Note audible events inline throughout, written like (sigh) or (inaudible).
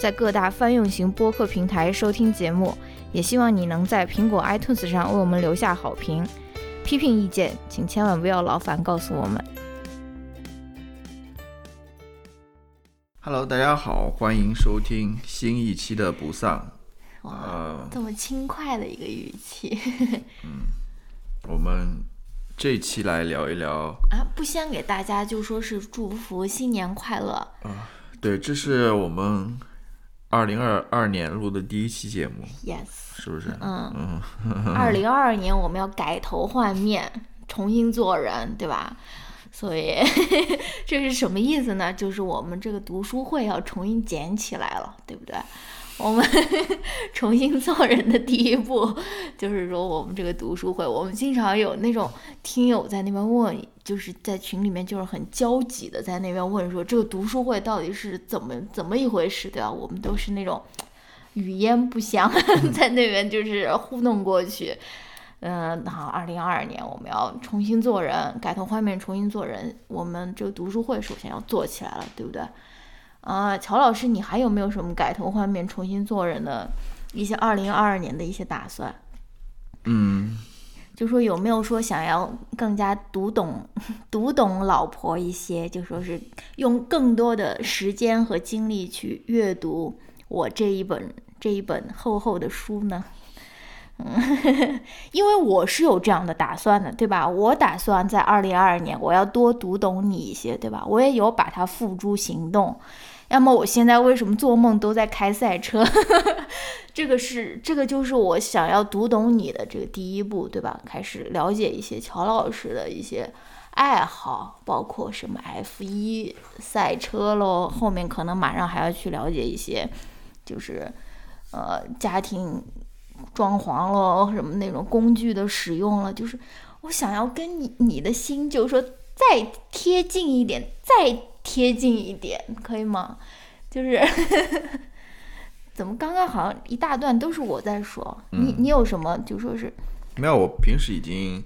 在各大泛用型播客平台收听节目。也希望你能在苹果 iTunes 上为我们留下好评。批评意见，请千万不要劳烦告诉我们。Hello，大家好，欢迎收听新一期的不丧。哇，呃，这么轻快的一个语气 (laughs) 嗯我们这期来聊一聊，啊！不先给大家就说是祝福新年快乐啊。对，这是我们二零二二年录的第一期节目，Yes，是不是？嗯，(laughs) 二零二二年我们要改头换面，重新做人，对吧？所以 (laughs) 这是什么意思呢？就是我们这个读书会要重新捡起来了，对不对？我们 (laughs) 重新做人的第一步，就是说我们这个读书会，我们经常有那种听友在那边问，就是在群里面就是很焦急的在那边问说，这个读书会到底是怎么怎么一回事，对吧？我们都是那种语焉不详，(laughs) 在那边就是糊弄过去。嗯，好，二零二二年我们要重新做人，改头换面，重新做人。我们这个读书会首先要做起来了，对不对？啊，乔老师，你还有没有什么改头换面、重新做人的一些二零二二年的一些打算？嗯，就说有没有说想要更加读懂 (laughs) 读懂老婆一些，就说是用更多的时间和精力去阅读我这一本这一本厚厚的书呢？嗯，(laughs) 因为我是有这样的打算的，对吧？我打算在二零二二年我要多读懂你一些，对吧？我也有把它付诸行动。要么我现在为什么做梦都在开赛车？(laughs) 这个是这个就是我想要读懂你的这个第一步，对吧？开始了解一些乔老师的一些爱好，包括什么 F 一赛车喽，后面可能马上还要去了解一些，就是呃家庭装潢喽，什么那种工具的使用了，就是我想要跟你你的心，就是说再贴近一点，再贴近一点，可以吗？就是 (laughs) 怎么刚刚好像一大段都是我在说，你你有什么就说是没有，我平时已经，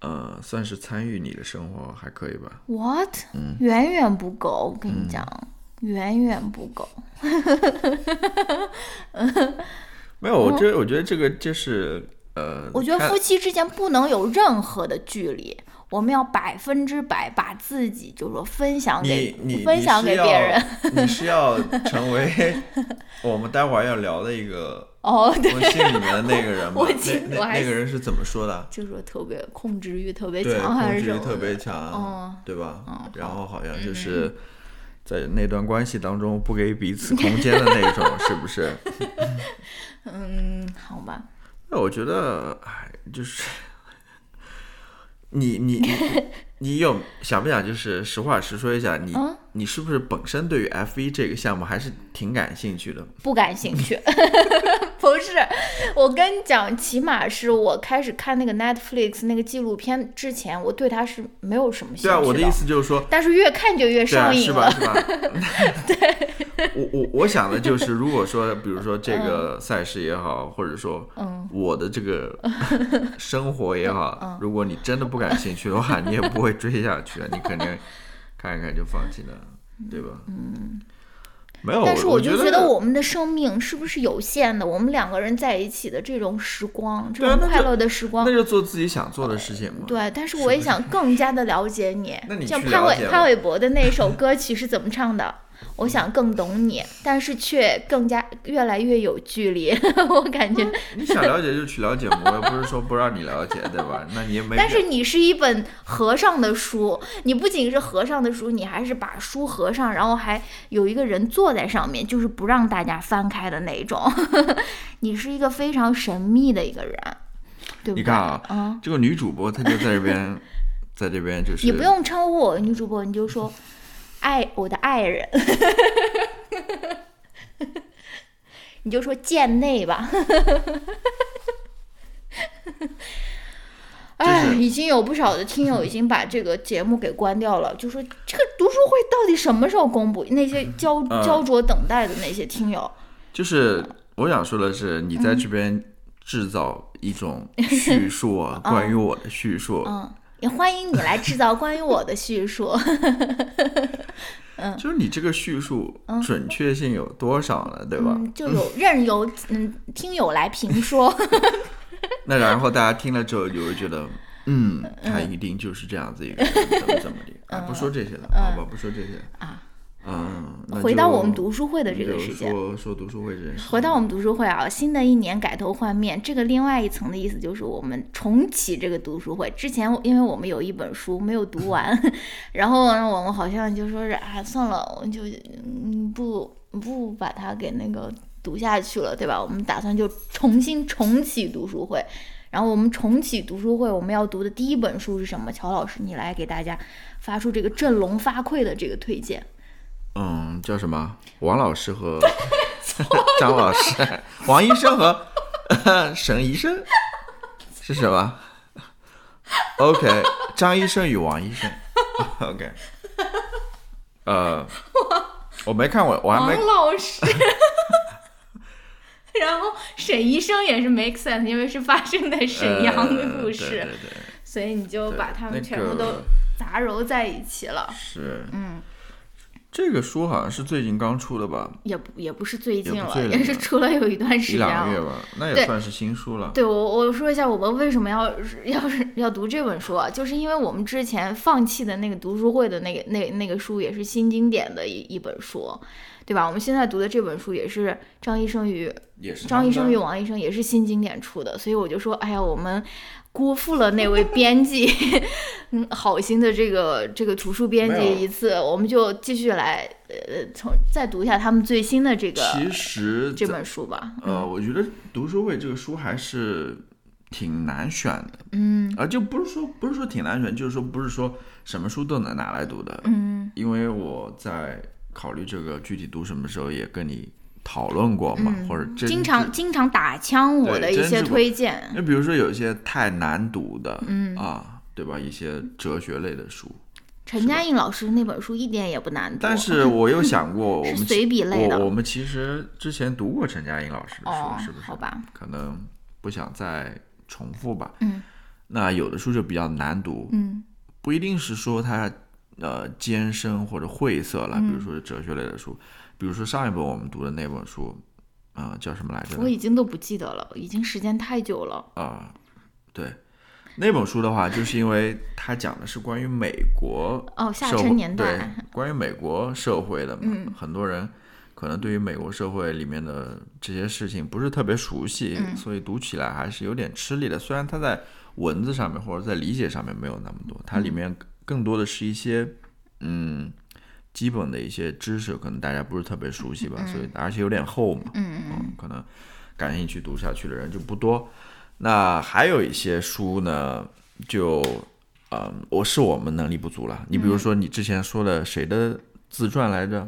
呃，算是参与你的生活，还可以吧？what？、远远不够，我跟你讲，远远不够。(laughs) 没有，我这我觉得这个就是，呃，嗯我觉得夫妻之间不能有任何的距离，我们要百分之百把自己就是说分享给你你分享给别人。你是要，成为 (laughs) 我们待会儿要聊的一个哦，对，微信里面的那个人吗？(laughs) 我那那那个人是怎么说的？就是说特别控制欲特别，强，还是什么的？特别强，哦对吧？嗯然后好像就是在那段关系当中不给彼此空间的那种，是不是？(laughs) 嗯，好吧。那我觉得，哎，就是你你你 (laughs) 你有想不想就是实话实说一下，你、嗯你是不是本身对于 F 一这个项目还是挺感兴趣的？不感兴趣，不 (laughs) 是，我跟你讲，起码是我开始看那个 Netflix 那个纪录片之前，我对他是没有什么兴趣对啊，我的意思就是说，但是越看就越上瘾了。是吧？是吧？对，我我我想的就是，如果说，比如说这个赛事也好，或者说嗯我的这个 (laughs) 生活也嗯好，如果你真的不感兴趣的话，你也不会追下去，你肯定看一看就放弃了，对吧？嗯，没有，但是我就觉觉得我们的生命是不是有限的？我们两个人在一起的这种时光，这种快乐的时光那，就做自己想做的事情嘛。对，但是我也想更加的了解你。那你像潘玮潘玮柏的那首歌曲是怎么唱的？我想更懂你，但是却更加越来越有距离。(laughs) 我感觉，你想了解就去了解嘛，我又不是说不让你了解，对吧？那你也没。但是你是一本合上的书，你不仅是合上的书，你还是把书合上，然后还有一个人坐在上面，就是不让大家翻开的那种。(laughs) 你是一个非常神秘的一个人，对不对？你看啊嗯，这个女主播她就在这边，在这边就是你不用称呼我女主播，你就说爱我的爱人。(laughs) 你就说贱内吧。哎，已经有不少的听友已经把这个节目给关掉了，就说这个读书会到底什么时候公布？那些焦焦灼等待的那些听友，就是我想说的是，你在这边制造一种叙述啊，关于我的叙述。嗯，也欢迎你来制造关于我的叙述。嗯，就是你这个叙述准确性有多少呢？对吧？就 (laughs) 有任由嗯听友来评说。(laughs) 那然后大家听了之后就会觉得，嗯，他一定就是这样子一个人，怎么怎么的啊？不说这些了，好吧，不说这些啊。嗯，回到我们读书会的这个时间，说说读书会这件事。回到我们读书会啊，新的一年改头换面，这个另外一层的意思就是我们重启这个读书会。之前因为我们有一本书没有读完，(laughs) 然后呢，我们好像就说是啊，算了，我们就嗯不不把它给那个。读下去了，对吧？我们打算就重新重启读书会，然后我们重启读书会，我们要读的第一本书是什么？乔老师，你来给大家发出这个振聋发聩的这个推荐。嗯，叫什么？王老师和 (laughs) 张老师，王医生和 (laughs) 沈医生是什么？OK，张医生与王医生。OK，呃，我没看过，我还没。王老师。(laughs) 然后沈医生也是 make sense，因为是发生在沈阳的故事，所以你就把他们全部都杂糅在一起了。是，嗯，这个书好像是最近刚出的吧？也不也不是最近了，也是出了有一段时间了，一两个月吧，那也算是新书了。对，我我说一下我们为什么要要是要读这本书啊？就是因为我们之前放弃的那个读书会的那个那那个书也是新经典的一一本书。对吧？我们现在读的这本书也是张医生与张医生与王医生，也是新经典出的。所以我就说，哎呀，我们辜负了那位编辑，(laughs) 嗯，好心的这个这个图书编辑一次，我们就继续来，呃，从再读一下他们最新的这个，其实这本书吧。呃，我觉得读书会这个书还是挺难选的，嗯，啊，就不是说不是说挺难选，就是说不是说什么书都能拿来读的，嗯，因为我在。考虑这个具体读什么时候也跟你讨论过嘛，或者经常经常打枪我的一些推荐。那比如说有一些太难读的，嗯啊，对吧？一些哲学类的书，陈嘉映老师那本书一点也不难读。但是我又想过，(laughs) 我们随笔类的，我们其实之前读过陈嘉映老师的书，是不是？好吧，可能不想再重复吧。嗯，那有的书就比较难读，嗯，不一定是说它。呃，艰深或者晦涩了，比如说哲学类的书，比如说上一本我们读的那本书，啊，叫什么来着？我已经都不记得了，已经时间太久了。啊，对，那本书的话，就是因为它讲的是关于美国哦，下沉年代，关于美国社会的嘛，(laughs) 很多人可能对于美国社会里面的这些事情不是特别熟悉，所以读起来还是有点吃力的。虽然它在文字上面或者在理解上面没有那么多，它里面。更多的是一些，嗯，基本的一些知识，可能大家不是特别熟悉吧，所以而且有点厚嘛，嗯嗯，可能感兴趣读下去的人就不多。那还有一些书呢，就，嗯，我是我们能力不足了。你比如说你之前说的谁的自传来着？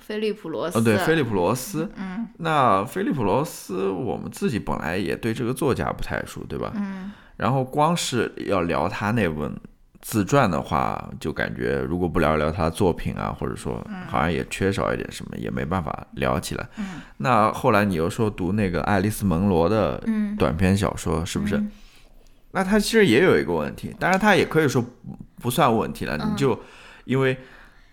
菲利普罗斯。哦，对，菲利普罗斯。嗯。那菲利普罗斯，我们自己本来也对这个作家不太熟，对吧？嗯。然后光是要聊他那本。自传的话，就感觉如果不聊一聊他作品啊，或者说好像也缺少一点什么，也没办法聊起来。那后来你又说读那个爱丽丝·蒙罗的短篇小说，是不是？那他其实也有一个问题，当然他也可以说不算问题了。你就因为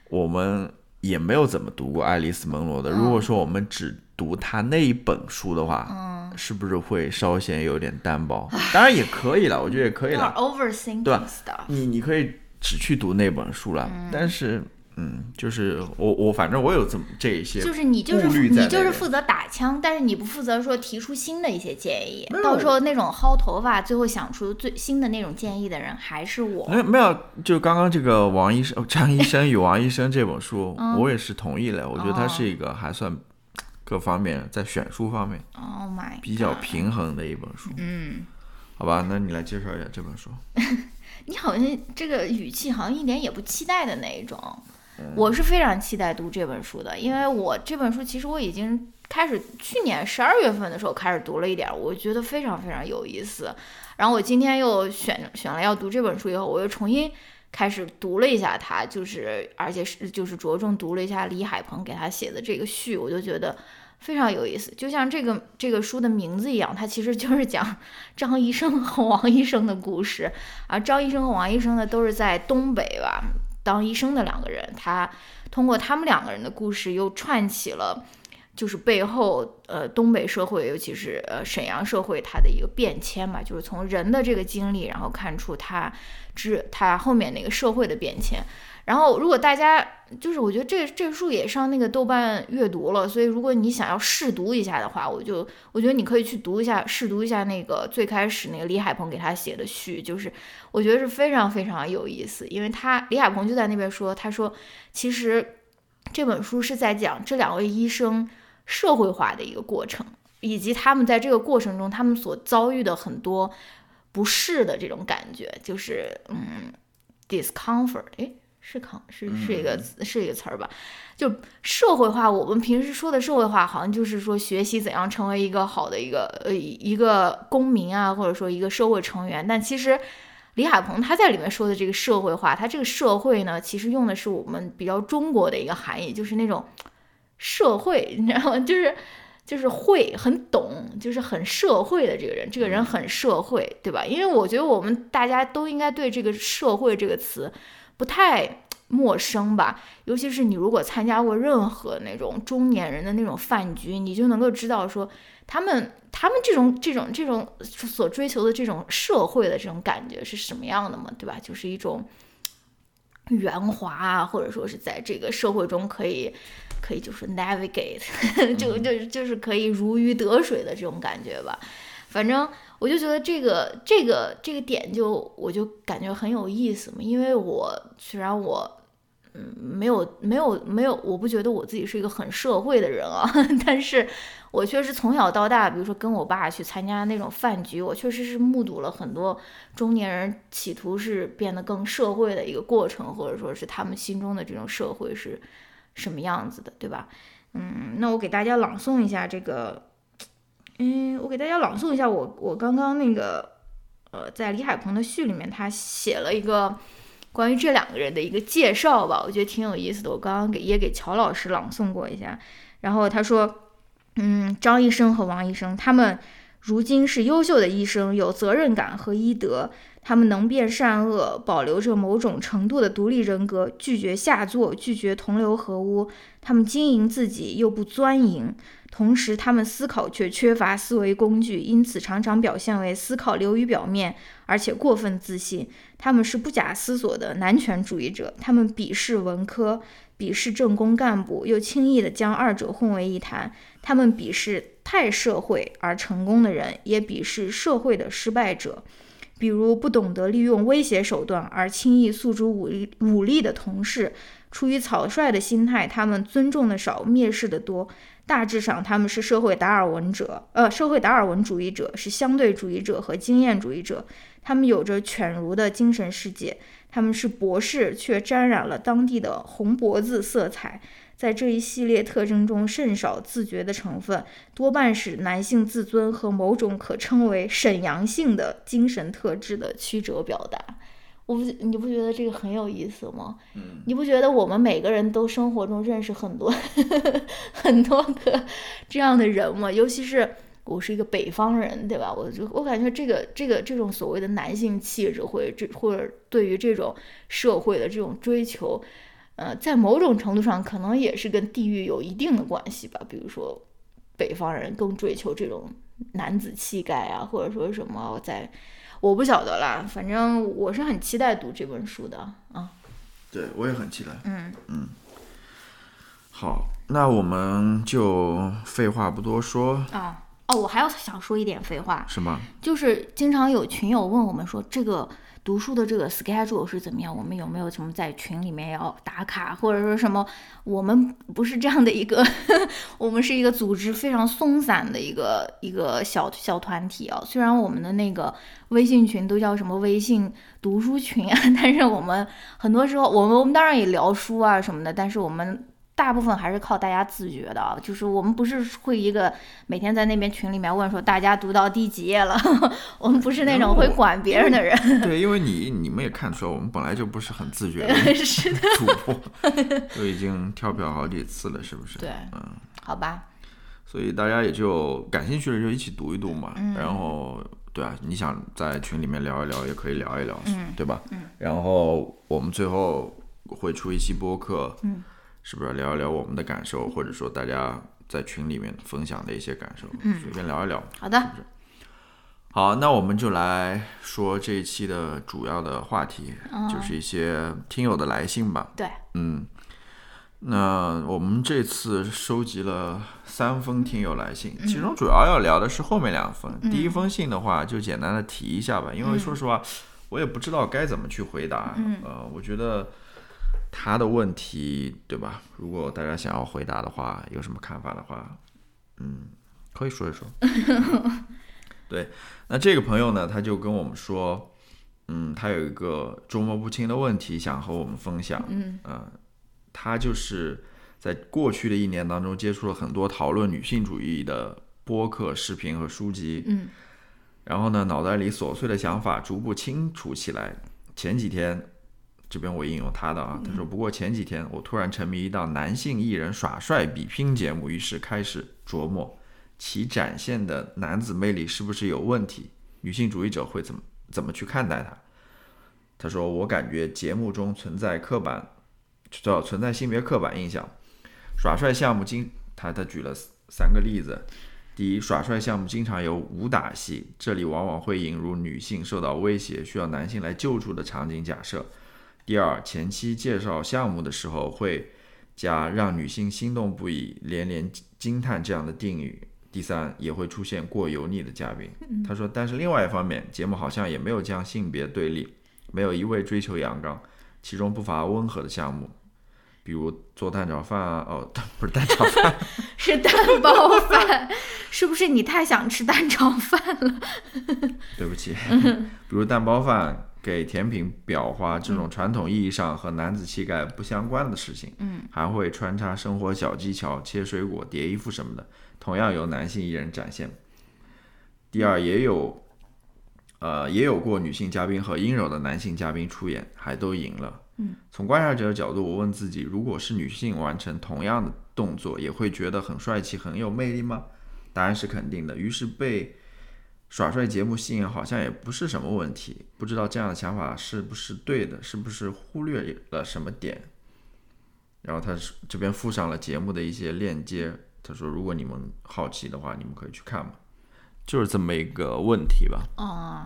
我们也没有怎么读过爱丽丝·蒙罗的，如果说我们只读他那一本书的话，是不是会稍显有点单薄？当然也可以了，我觉得也可以了。overthinking 对吧？你你可以只去读那本书了，但是。嗯，就是我我反正我有这么这一些，就是你就是你就是负责打枪，但是你不负责说提出新的一些建议。到时候那种薅头发，最后想出最新的那种建议的人还是我。没有没有，就刚刚这个王医生、张医生与王医生这本书，(laughs) 我也是同意了。我觉得它是一个还算各方面在选书方面，Oh my，比较平衡的一本书。嗯，好吧，那你来介绍一下这本书。(laughs) 你好像这个语气好像一点也不期待的那一种。我是非常期待读这本书的，因为我这本书其实我已经开始去年十二月份的时候开始读了一点，我觉得非常非常有意思。然后我今天又选选了要读这本书以后，我又重新开始读了一下它，就是而且是就是着重读了一下李海鹏给他写的这个序，我就觉得非常有意思。就像这个这个书的名字一样，它其实就是讲 (laughs) 张医生和王医生的故事啊。张医生和王医生呢都是在东北吧当医生的两个人，他通过他们两个人的故事又串起了。就是背后，呃，东北社会，尤其是呃沈阳社会，它的一个变迁嘛，就是从人的这个经历，然后看出它，之它后面那个社会的变迁。然后，如果大家就是我觉得这这书也上那个豆瓣阅读了，所以如果你想要试读一下的话，我就我觉得你可以去读一下，试读一下那个最开始那个李海鹏给他写的序，就是我觉得是非常非常有意思，因为他李海鹏就在那边说，他说其实这本书是在讲这两位医生。社会化的一个过程，以及他们在这个过程中，他们所遭遇的很多不适的这种感觉，就是嗯，discomfort，哎，是康是是一个是一个词儿吧？就社会化，我们平时说的社会化，好像就是说学习怎样成为一个好的一个呃一个公民啊，或者说一个社会成员。但其实李海鹏他在里面说的这个社会化，他这个社会呢，其实用的是我们比较中国的一个含义，就是那种。社会，(laughs) 你知道吗？就是就是会很懂，就是很社会的这个人，这个人很社会，对吧？因为我觉得我们大家都应该对这个“社会”这个词不太陌生吧。尤其是你如果参加过任何那种中年人的那种饭局，你就能够知道说他们他们这种这种这种所追求的这种社会的这种感觉是什么样的嘛，对吧？就是一种圆滑啊，或者说是在这个社会中可以。可以就是 navigate，(laughs) 就就就是可以如鱼得水的这种感觉吧。反正我就觉得这个这个这个点就我就感觉很有意思嘛。因为我虽然我嗯没有没有没有，我不觉得我自己是一个很社会的人啊，(laughs) 但是我确实从小到大，比如说跟我爸去参加那种饭局，我确实是目睹了很多中年人企图是变得更社会的一个过程，或者说是他们心中的这种社会是。什么样子的，对吧？嗯，那我给大家朗诵一下这个，嗯，我给大家朗诵一下我我刚刚那个，呃，在李海鹏的序里面，他写了一个关于这两个人的一个介绍吧，我觉得挺有意思的。我刚刚给也给乔老师朗诵过一下，然后他说，嗯，张医生和王医生，他们如今是优秀的医生，有责任感和医德。他们能辨善恶，保留着某种程度的独立人格，拒绝下作，拒绝同流合污。他们经营自己又不钻营，同时他们思考却缺乏思维工具，因此常常表现为思考流于表面，而且过分自信。他们是不假思索的男权主义者，他们鄙视文科，鄙视政工干部，又轻易地将二者混为一谈。他们鄙视太社会而成功的人，也鄙视社会的失败者。比如不懂得利用威胁手段而轻易诉诸武力武力的同事，出于草率的心态，他们尊重的少，蔑视的多。大致上，他们是社会达尔文者，呃，社会达尔文主义者，是相对主义者和经验主义者。他们有着犬儒的精神世界，他们是博士，却沾染了当地的红脖子色彩。在这一系列特征中，甚少自觉的成分，多半是男性自尊和某种可称为沈阳性的精神特质的曲折表达。我不，你不觉得这个很有意思吗？嗯，你不觉得我们每个人都生活中认识很多 (laughs) 很多个这样的人吗？尤其是我是一个北方人，对吧？我就我感觉这个这个这种所谓的男性气质，或者这或者对于这种社会的这种追求。呃，在某种程度上，可能也是跟地域有一定的关系吧。比如说，北方人更追求这种男子气概啊，或者说什么，在我不晓得啦。反正我是很期待读这本书的啊。对，我也很期待。嗯嗯。好，那我们就废话不多说啊。哦，我还要想说一点废话。什么？就是经常有群友问我们说这个。读书的这个 schedule 是怎么样？我们有没有什么在群里面要打卡，或者说什么？我们不是这样的一个，(laughs) 我们是一个组织非常松散的一个一个小小团体啊。虽然我们的那个微信群都叫什么微信读书群啊，(laughs) 但是我们很多时候，我们我们当然也聊书啊什么的，但是我们大部分还是靠大家自觉的啊，就是我们不是会一个每天在那边群里面问说大家读到第几页了，(laughs) 我们不是那种会管别人的人。对，因为你你们也看出来，我们本来就不是很自觉的是的，主播，(laughs) 都已经跳票好几次了，是不是？对，嗯，好吧，所以大家也就感兴趣的就一起读一读嘛，嗯然后对啊，你想在群里面聊一聊也可以聊一聊，嗯对吧？嗯然后我们最后会出一期播客，嗯，是不是聊一聊我们的感受，或者说大家在群里面分享的一些感受，嗯随便聊一聊。好的，好，那我们就来说这一期的主要的话题，嗯就是一些听友的来信吧。对，嗯，那我们这次收集了三封听友来信，其中主要要聊的是后面两封。第一封信的话，就简单的提一下吧，因为说实话，我也不知道该怎么去回答。呃，我觉得他的问题，对吧？如果大家想要回答的话，有什么看法的话，嗯，可以说一说。(laughs) 对，那这个朋友呢，他就跟我们说，嗯，他有一个捉摸不清的问题，想和我们分享。嗯呃，他就是在过去的一年当中接触了很多讨论女性主义的播客、视频和书籍，嗯然后呢，脑袋里琐碎的想法逐步清楚起来。前几天，这边我引用他的啊，他说：“不过前几天我突然沉迷一档男性艺人耍帅比拼节目，于是开始琢磨其展现的男子魅力是不是有问题，女性主义者会怎么怎么去看待他。”他说：“我感觉节目中存在刻板，叫存在性别刻板印象，耍帅项目经他他举了三个例子。”第一，耍帅项目经常有武打戏，这里往往会引入女性受到威胁需要男性来救助的场景假设。第二，前期介绍项目的时候会加让女性心动不已、连连惊叹这样的定语。第三，也会出现过油腻的嘉宾。他说，但是另外一方面，节目好像也没有将性别对立，没有一味追求阳刚，其中不乏温和的项目，比如做蛋炒饭啊，哦，(laughs) 不是蛋炒饭，(laughs) 是蛋包饭，是不是你太想吃蛋炒饭了？(laughs) 对不起，比如蛋包饭、给甜品裱花这种传统意义上和男子气概不相关的事情，嗯，还会穿插生活小技巧，切水果、叠衣服什么的，同样由男性艺人展现。第二，也有，呃，也有过女性嘉宾和阴柔的男性嘉宾出演，还都赢了。嗯，从观察者的角度，我问自己，如果是女性完成同样的动作，也会觉得很帅气、很有魅力吗？答案是肯定的。于是被耍帅节目吸引，好像也不是什么问题。不知道这样的想法是不是对的，是不是忽略了什么点？然后他是这边附上了节目的一些链接，他说如果你们好奇的话，你们可以去看嘛。就是这么一个问题吧。哦，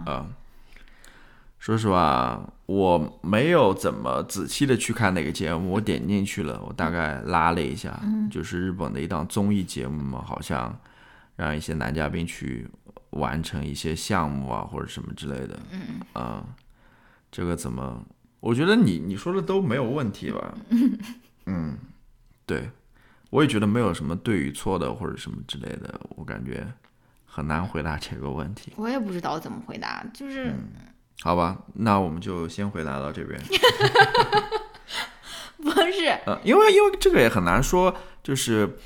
啊、说实话，我没有怎么仔细的去看那个节目，我点进去了，我大概拉了一下，就是日本的一档综艺节目嘛，好像让一些男嘉宾去完成一些项目啊，或者什么之类的。嗯啊、这个怎么？我觉得你你说的都没有问题吧？(laughs) 嗯，对，我也觉得没有什么对与错的或者什么之类的，我感觉很难回答这个问题。我也不知道怎么回答，就是、好吧，那我们就先回答到这边。(laughs) 不是呃，因为因为这个也很难说，就是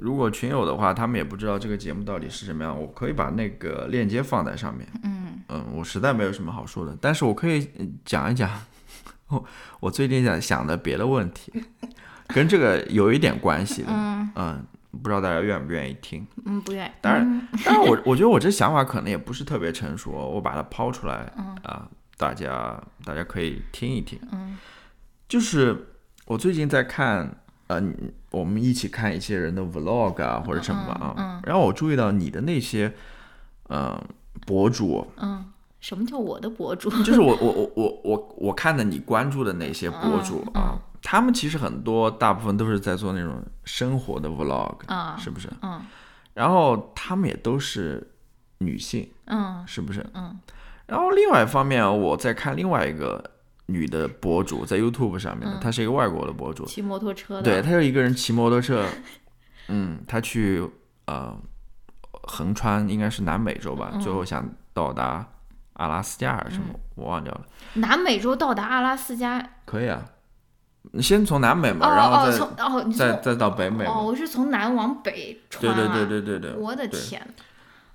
如果群友的话，他们也不知道这个节目到底是什么样，我可以把那个链接放在上面。嗯嗯，我实在没有什么好说的，但是我可以呃讲一讲我我最近在想的别的问题，(laughs) 跟这个有一点关系的。嗯嗯，不知道大家愿不愿意听？嗯，不愿意。当然，当然我我觉得我这想法可能也不是特别成熟，我把它抛出来啊、大家大家可以听一听。嗯就是我最近在看，呃，我们一起看一些人的 vlog 啊或者什么啊，嗯然后我注意到你的那些，呃，博主，嗯，什么叫我的博主？(laughs) 就是我 (laughs) 我我我我我看的你关注的那些博主嗯啊，他们其实很多大部分都是在做那种生活的 vlog，、啊是不是？嗯然后他们也都是女性，嗯是不是？嗯然后另外一方面，我在看另外一个女的博主，在 YouTube 上面的，她是一个外国的博主，骑摩托车的。对，她就一个人骑摩托车，(laughs) 嗯，她去呃横穿应该是南美洲吧，最后想到达阿拉斯加还是什么，我忘掉了。南美洲到达阿拉斯加，可以啊，你先从南美嘛，哦然后哦，再、从哦，再再到北美。哦，我是从南往北穿对啊。对对对对对。我的天！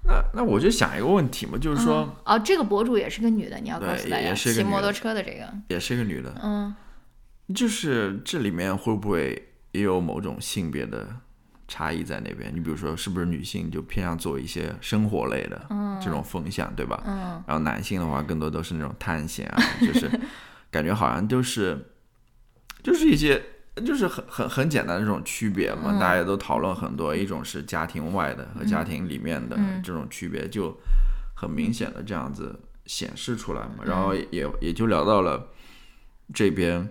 那那我就想一个问题嘛，就是说、嗯哦，这个博主也是个女的，你要告对诉大家，也是个骑摩托车的这个，也是一个女的，嗯，就是这里面会不会也有某种性别的差异在那边？你比如说，是不是女性就偏向做一些生活类的这种风向，对吧？嗯，然后男性的话，更多都是那种探险啊，就是 (laughs) 感觉好像都是，就是一些。就是很很很简单的这种区别嘛，嗯。大家都讨论很多，一种是家庭外的和家庭里面的嗯。这种区别，就很明显的这样子显示出来嘛。嗯。然后也也就聊到了这边，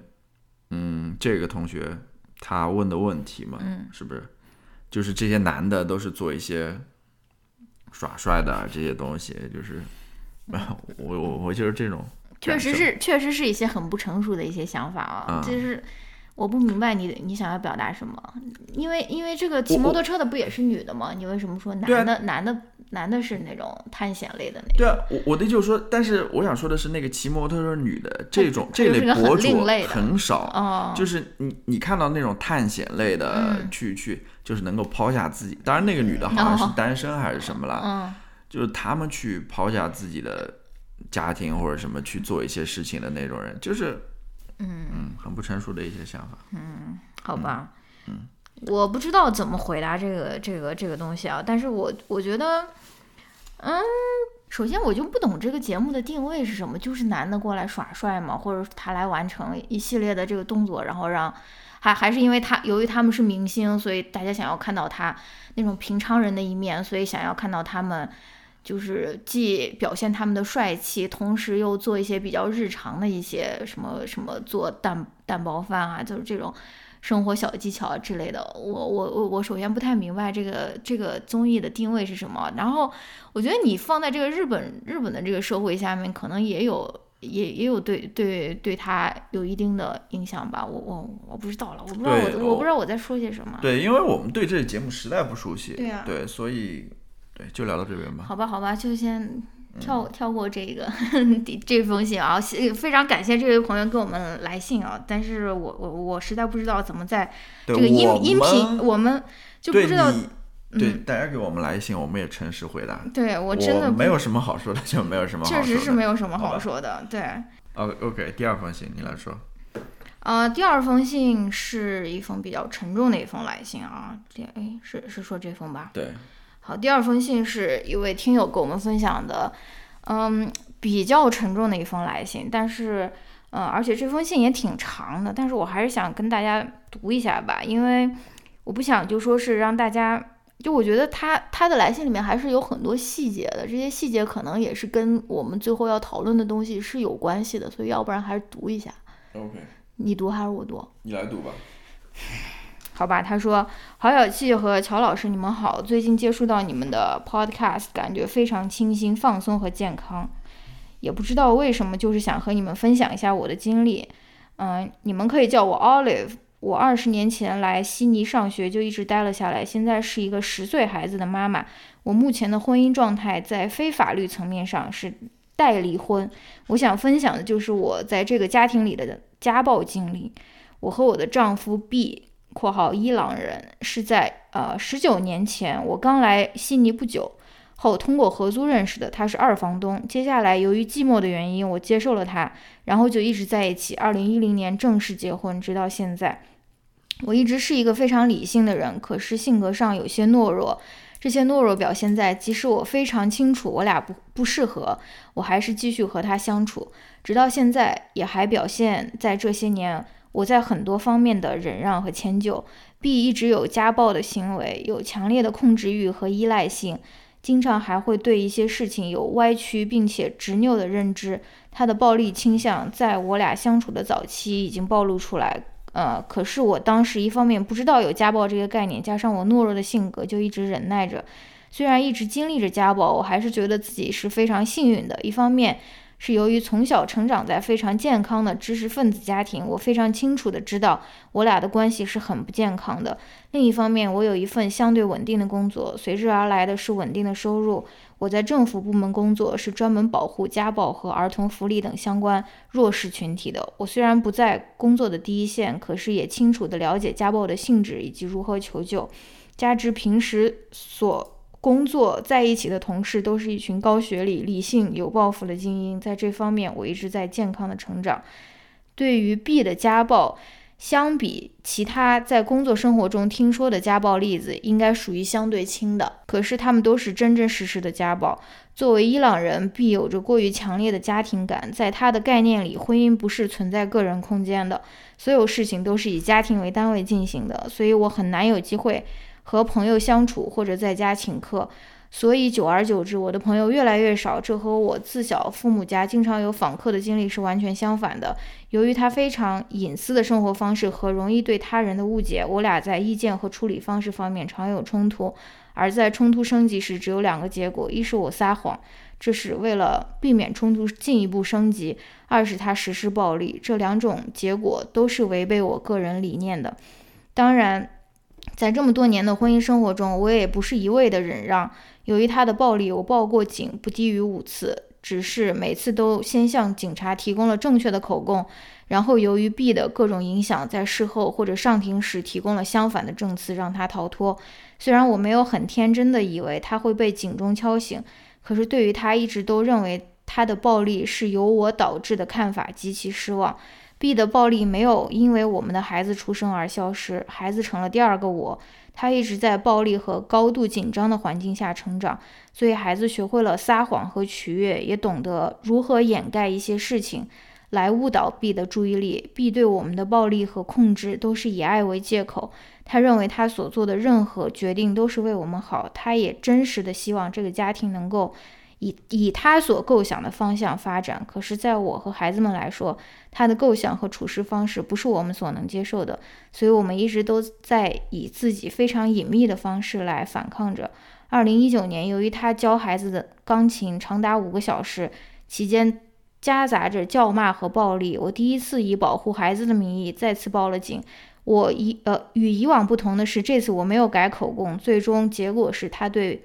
嗯，这个同学他问的问题嘛，嗯。是不是？就是这些男的都是做一些耍帅的啊这些东西，就是 (laughs) 我我我就是这种确实是确实是一些很不成熟的一些想法啊，嗯。就是。我不明白你你想要表达什么，因为因为这个骑摩托车的不也是女的吗？你为什么说男的、男的男的是那种探险类的那种？对啊，我我的就是说，但是我想说的是，那个骑摩托车女的这种这类博主很少，哦，就是你你看到那种探险类的，嗯。去去就是能够抛下自己，当然那个女的好像是哦单身还是什么了，嗯。就是他们去抛下自己的家庭或者什么去做一些事情的那种人，就是嗯嗯很不成熟的一些想法。嗯好吧，嗯，我不知道怎么回答这个这个这个东西啊，但是我我觉得，嗯，首先我就不懂这个节目的定位是什么，就是男的过来耍帅嘛，或者他来完成一系列的这个动作，然后让。还还是因为他，由于他们是明星，所以大家想要看到他那种平常人的一面，所以想要看到他们，就是既表现他们的帅气，同时又做一些比较日常的一些什么什么做蛋蛋包饭啊，就是这种生活小技巧之类的。我我我我首先不太明白这个这个综艺的定位是什么，然后我觉得你放在这个日本日本的这个社会下面，可能也有。也也有对对对他有一定的影响吧，我我我不知道了，我不知道我我我不知道我在说些什么。对，因为我们对这个节目实在不熟悉，对啊对，所以对就聊到这边吧。好吧，好吧，就先嗯跳、跳过这个 (laughs) 这封信啊。谢非常感谢这位朋友给我们来信啊，但是我我我实在不知道怎么在这个音音频，我们就不知道。对嗯大家给我们来信，我们也诚实回答。对我真的不没有什么好说的，就没有什么好说的。确实是没有什么好说的。对，哦，OK，第二封信你来说。呃，第二封信是一封比较沉重的一封来信啊。这哎，是是说这封吧？对，好，第二封信是一位听友给我们分享的，嗯，比较沉重的一封来信，但是，嗯，而且这封信也挺长的，但是我还是想跟大家读一下吧，因为我不想就说是让大家，就我觉得他他的来信里面还是有很多细节的，这些细节可能也是跟我们最后要讨论的东西是有关系的，所以要不然还是读一下，OK，你读还是我读？你来读吧。好吧，他说：“郝小气和乔老师，你们好。最近接触到你们的 podcast，感觉非常清新、放松和健康。也不知道为什么，就是想和你们分享一下我的经历。嗯，你们可以叫我 Olive。我二十年前来悉尼上学，就一直待了下来。现在是一个十岁孩子的妈妈。我目前的婚姻状态在非法律层面上是待离婚。我想分享的就是我在这个家庭里的家暴经历。我和我的丈夫 B。”（括号伊朗人）是在呃十九年前，我刚来悉尼不久后通过合租认识的，他是二房东。接下来由于寂寞的原因，我接受了他，然后就一直在一起。二零一零年正式结婚，直到现在。我一直是一个非常理性的人，可是性格上有些懦弱。这些懦弱表现在，即使我非常清楚我俩不不适合，我还是继续和他相处，直到现在，也还表现在这些年。我在很多方面的忍让和迁就，B 一直有家暴的行为，有强烈的控制欲和依赖性，经常还会对一些事情有歪曲并且执拗的认知。他的暴力倾向在我俩相处的早期已经暴露出来，呃，可是我当时一方面不知道有家暴这个概念，加上我懦弱的性格，就一直忍耐着。虽然一直经历着家暴，我还是觉得自己是非常幸运的。一方面，是由于从小成长在非常健康的知识分子家庭，我非常清楚的知道我俩的关系是很不健康的。另一方面，我有一份相对稳定的工作，随之而来的是稳定的收入。我在政府部门工作，是专门保护家暴和儿童福利等相关弱势群体的。我虽然不在工作的第一线，可是也清楚地了解家暴的性质以及如何求救。加之平时所工作在一起的同事都是一群高学历、理性、有抱负的精英，在这方面我一直在健康的成长。对于 B 的家暴，相比其他在工作生活中听说的家暴例子，应该属于相对轻的。可是他们都是真真实实的家暴。作为伊朗人，B 有着过于强烈的家庭感，在他的概念里，婚姻不是存在个人空间的，所有事情都是以家庭为单位进行的。所以我很难有机会。和朋友相处或者在家请客，所以久而久之，我的朋友越来越少。这和我自小父母家经常有访客的经历是完全相反的。由于他非常隐私的生活方式和容易对他人的误解，我俩在意见和处理方式方面常有冲突。而在冲突升级时，只有两个结果：一是我撒谎，这是为了避免冲突进一步升级；二是他实施暴力。这两种结果都是违背我个人理念的。当然。在这么多年的婚姻生活中，我也不是一味的忍让。由于他的暴力，我报过警不低于五次，只是每次都先向警察提供了正确的口供，然后由于 B 的各种影响，在事后或者上庭时提供了相反的证词，让他逃脱。虽然我没有很天真的以为他会被警钟敲醒，可是对于他一直都认为他的暴力是由我导致的看法极其失望。B 的暴力没有因为我们的孩子出生而消失，孩子成了第二个我。他一直在暴力和高度紧张的环境下成长，所以孩子学会了撒谎和取悦，也懂得如何掩盖一些事情来误导 B 的注意力。B 对我们的暴力和控制都是以爱为借口，他认为他所做的任何决定都是为我们好，他也真实的希望这个家庭能够。以以他所构想的方向发展，可是，在我和孩子们来说，他的构想和处事方式不是我们所能接受的，所以我们一直都在以自己非常隐秘的方式来反抗着。二零一九年，由于他教孩子的钢琴长达五个小时，期间夹杂着叫骂和暴力，我第一次以保护孩子的名义再次报了警。我以呃与以往不同的是，这次我没有改口供，最终结果是他对。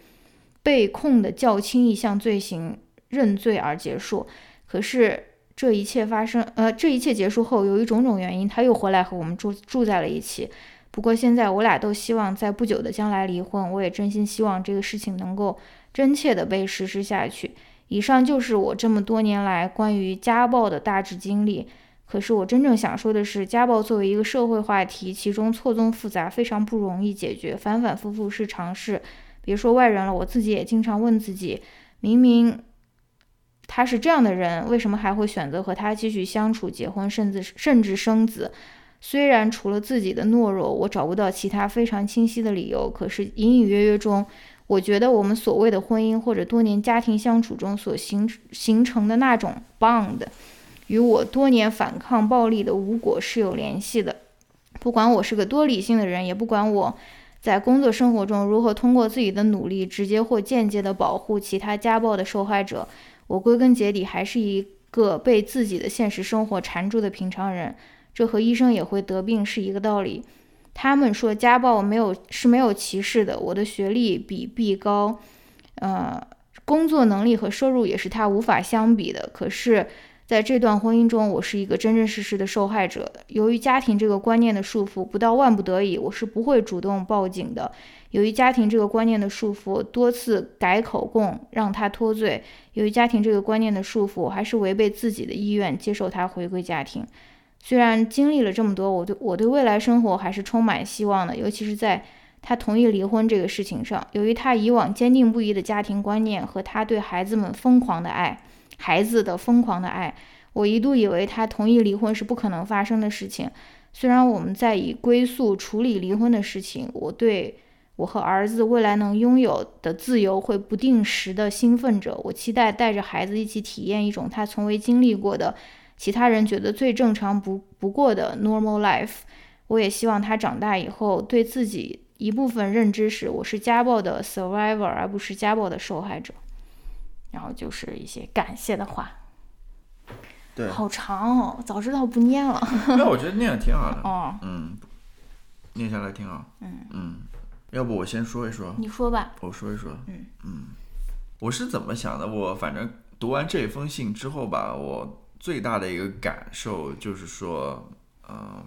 被控的较轻一项罪行认罪而结束，可是这一切发生，呃，这一切结束后，由于种种原因，他又回来和我们住住在了一起。不过现在我俩都希望在不久的将来离婚，我也真心希望这个事情能够真切的被实施下去。以上就是我这么多年来关于家暴的大致经历。可是我真正想说的是，家暴作为一个社会话题，其中错综复杂，非常不容易解决，反反复复是常事。别说外人了，我自己也经常问自己：明明他是这样的人，为什么还会选择和他继续相处、结婚，甚至甚至生子？虽然除了自己的懦弱，我找不到其他非常清晰的理由，可是隐隐约约中，我觉得我们所谓的婚姻或者多年家庭相处中所形形成的那种 bond，与我多年反抗暴力的无果是有联系的。不管我是个多理性的人，也不管我。在工作生活中，如何通过自己的努力，直接或间接地保护其他家暴的受害者？我归根结底还是一个被自己的现实生活缠住的平常人。这和医生也会得病是一个道理。他们说家暴没有是没有歧视的。我的学历比 B 高，呃，工作能力和收入也是他无法相比的。可是。在这段婚姻中，我是一个真真实实的受害者。由于家庭这个观念的束缚，不到万不得已，我是不会主动报警的。由于家庭这个观念的束缚，多次改口供让他脱罪。由于家庭这个观念的束缚，我还是违背自己的意愿接受他回归家庭。虽然经历了这么多，我对我对未来生活还是充满希望的，尤其是在他同意离婚这个事情上。由于他以往坚定不移的家庭观念和他对孩子们疯狂的爱。孩子的疯狂的爱，我一度以为他同意离婚是不可能发生的事情。虽然我们在以归宿处理离婚的事情，我对我和儿子未来能拥有的自由会不定时的兴奋着。我期待带着孩子一起体验一种他从未经历过的、其他人觉得最正常不不过的 normal life。我也希望他长大以后对自己一部分认知是我是家暴的 survivor，而不是家暴的受害者。然后就是一些感谢的话。对，好长哦，早知道不念了。(laughs) 那我觉得念的挺好的，哦，嗯，念下来挺好，嗯。嗯，要不我先说一说，你说吧。我说一说，嗯。我是怎么想的？我反正读完这封信之后吧，我最大的一个感受就是说，嗯，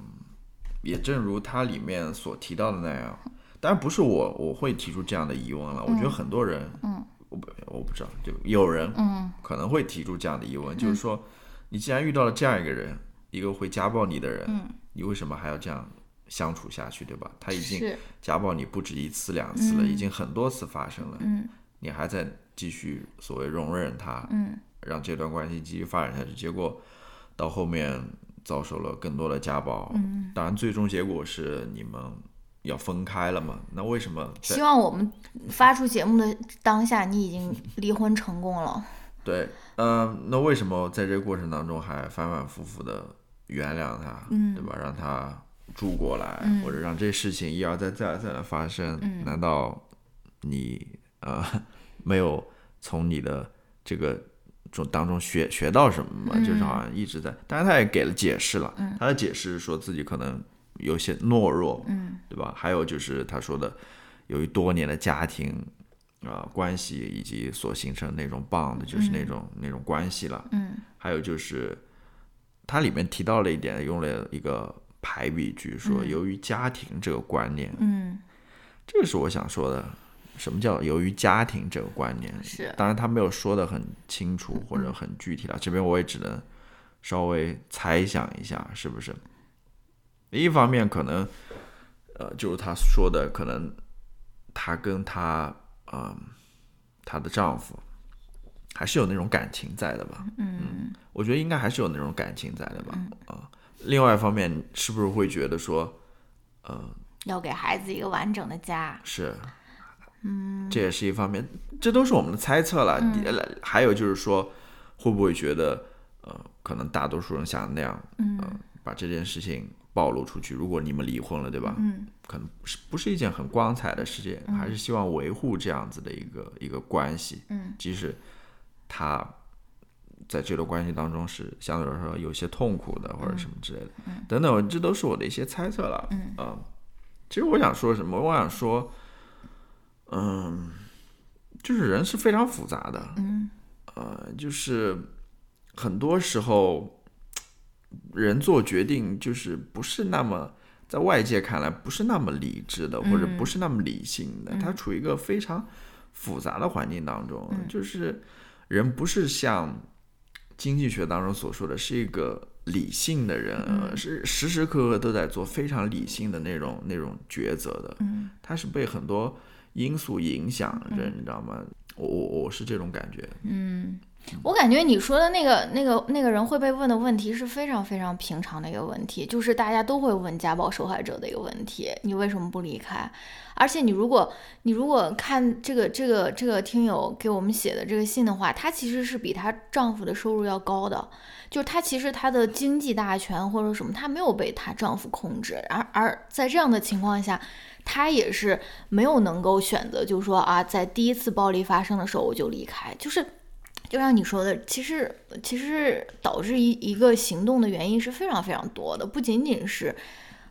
也正如它里面所提到的那样，当然不是我我会提出这样的疑问了，我觉得很多人，嗯，我不我不知道，就有人嗯。可能会提出这样的疑问，就是说，你既然遇到了这样一个人，一个会家暴你的人，嗯，你为什么还要这样相处下去，对吧？他已经家暴你不止一次两次了，已经很多次发生了，嗯。你还在继续所谓容忍他，嗯。让这段关系继续发展下去，结果到后面遭受了更多的家暴，嗯，当然最终结果是你们要分开了嘛？那为什么希望我们发出节目的当下，你已经离婚成功了。(laughs) 对，嗯、那为什么在这个过程当中还反反复复的原谅他，嗯对吧？让他住过来，嗯或者让这事情一而再再而三的发生，嗯难道你呃没有从你的这个中当中学学到什么吗？就是好像一直在，当然他也给了解释了，嗯他的解释是说自己可能有些懦弱，嗯对吧？还有就是他说的，由于多年的家庭啊、关系以及所形成那种 bond，就是那种、那种关系了。嗯还有就是，它里面提到了一点，用了一个排比句，说由于家庭这个观念，嗯，这个是我想说的。什么叫由于家庭这个观念？是当然他没有说的很清楚或者很具体了，这边我也只能稍微猜想一下，是不是？一方面可能，呃，就是她说的，可能她跟她，嗯、她的丈夫还是有那种感情在的吧？嗯我觉得应该还是有那种感情在的吧？啊、另外一方面，是不是会觉得说，要给孩子一个完整的家。是，嗯，这也是一方面，这都是我们的猜测了。第还有就是说，会不会觉得，呃，可能大多数人像那样，嗯呃，把这件事情暴露出去。如果你们离婚了，对吧？嗯可能是不是一件很光彩的事情，还是希望维护这样子的一个一个关系，嗯即使他在这段关系当中是相对来说有些痛苦的，或者什么之类的，等等，这都是我的一些猜测了。嗯啊其实我想说什么？我想说，嗯，就是人是非常复杂的，嗯呃，就是很多时候人做决定就是不是那么在外界看来不是那么理智的，或者不是那么理性的，他处于一个非常复杂的环境当中，就是人不是像经济学当中所说的是一个理性的人，呃是时时刻刻都在做非常理性的那种那种抉择的，嗯。他是被很多因素影响着，你知道吗？我我我是这种感觉，嗯，我感觉你说的那个那个那个人会被问的问题是非常非常平常的一个问题，就是大家都会问家暴受害者的一个问题：你为什么不离开？而且你如果你如果看这个这个这个听友给我们写的这个信的话，她其实是比她丈夫的收入要高的，就是她其实她的经济大权或者什么，她没有被她丈夫控制，而而在这样的情况下。她也是没有能够选择，就是说啊，在第一次暴力发生的时候我就离开，就是就像你说的，其实其实导致一一个行动的原因是非常非常多的，不仅仅是，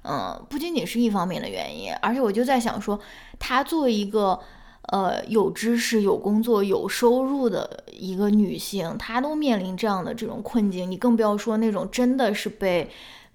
嗯、不仅仅是一方面的原因，而且我就在想说，她作为一个呃有知识、有工作、有收入的一个女性，她都面临这样的这种困境，你更不要说那种真的是被。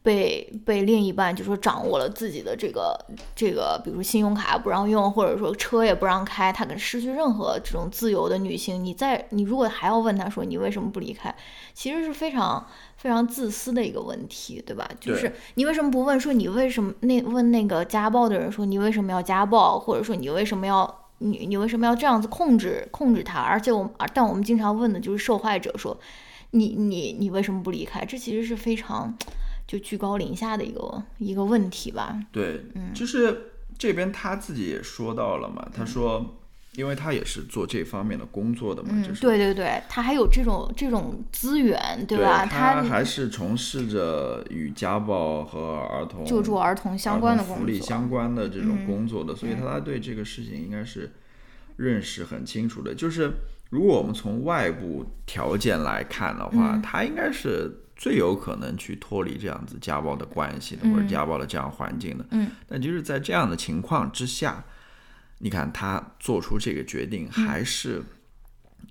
被被另一半就说掌握了自己的这个这个，比如说信用卡不让用，或者说车也不让开，她跟失去任何这种自由的女性，你在你如果还要问他说你为什么不离开，其实是非常非常自私的一个问题，对吧？就是你为什么不问说你为什么那问那个家暴的人说你为什么要家暴，或者说你为什么要你你为什么要这样子控制控制他？而且我们但我们经常问的就是受害者说你你你为什么不离开？这其实是非常。就居高临下的一个一个问题吧。对，嗯就是这边他自己也说到了嘛，他说，因为他也是做这方面的工作的嘛，嗯就，是对对对，他还有这种这种资源，对对吧？他还是从事着与家暴和儿童救助儿童相关的工作。福利相关的这种嗯工作的，所以他对这个事情应该是认识很清楚的。就是如果我们从外部条件来看的话，嗯他应该是最有可能去脱离这样子家暴的关系的，或者家暴的这样环境的。嗯，但就是在这样的情况之下，你看他做出这个决定还是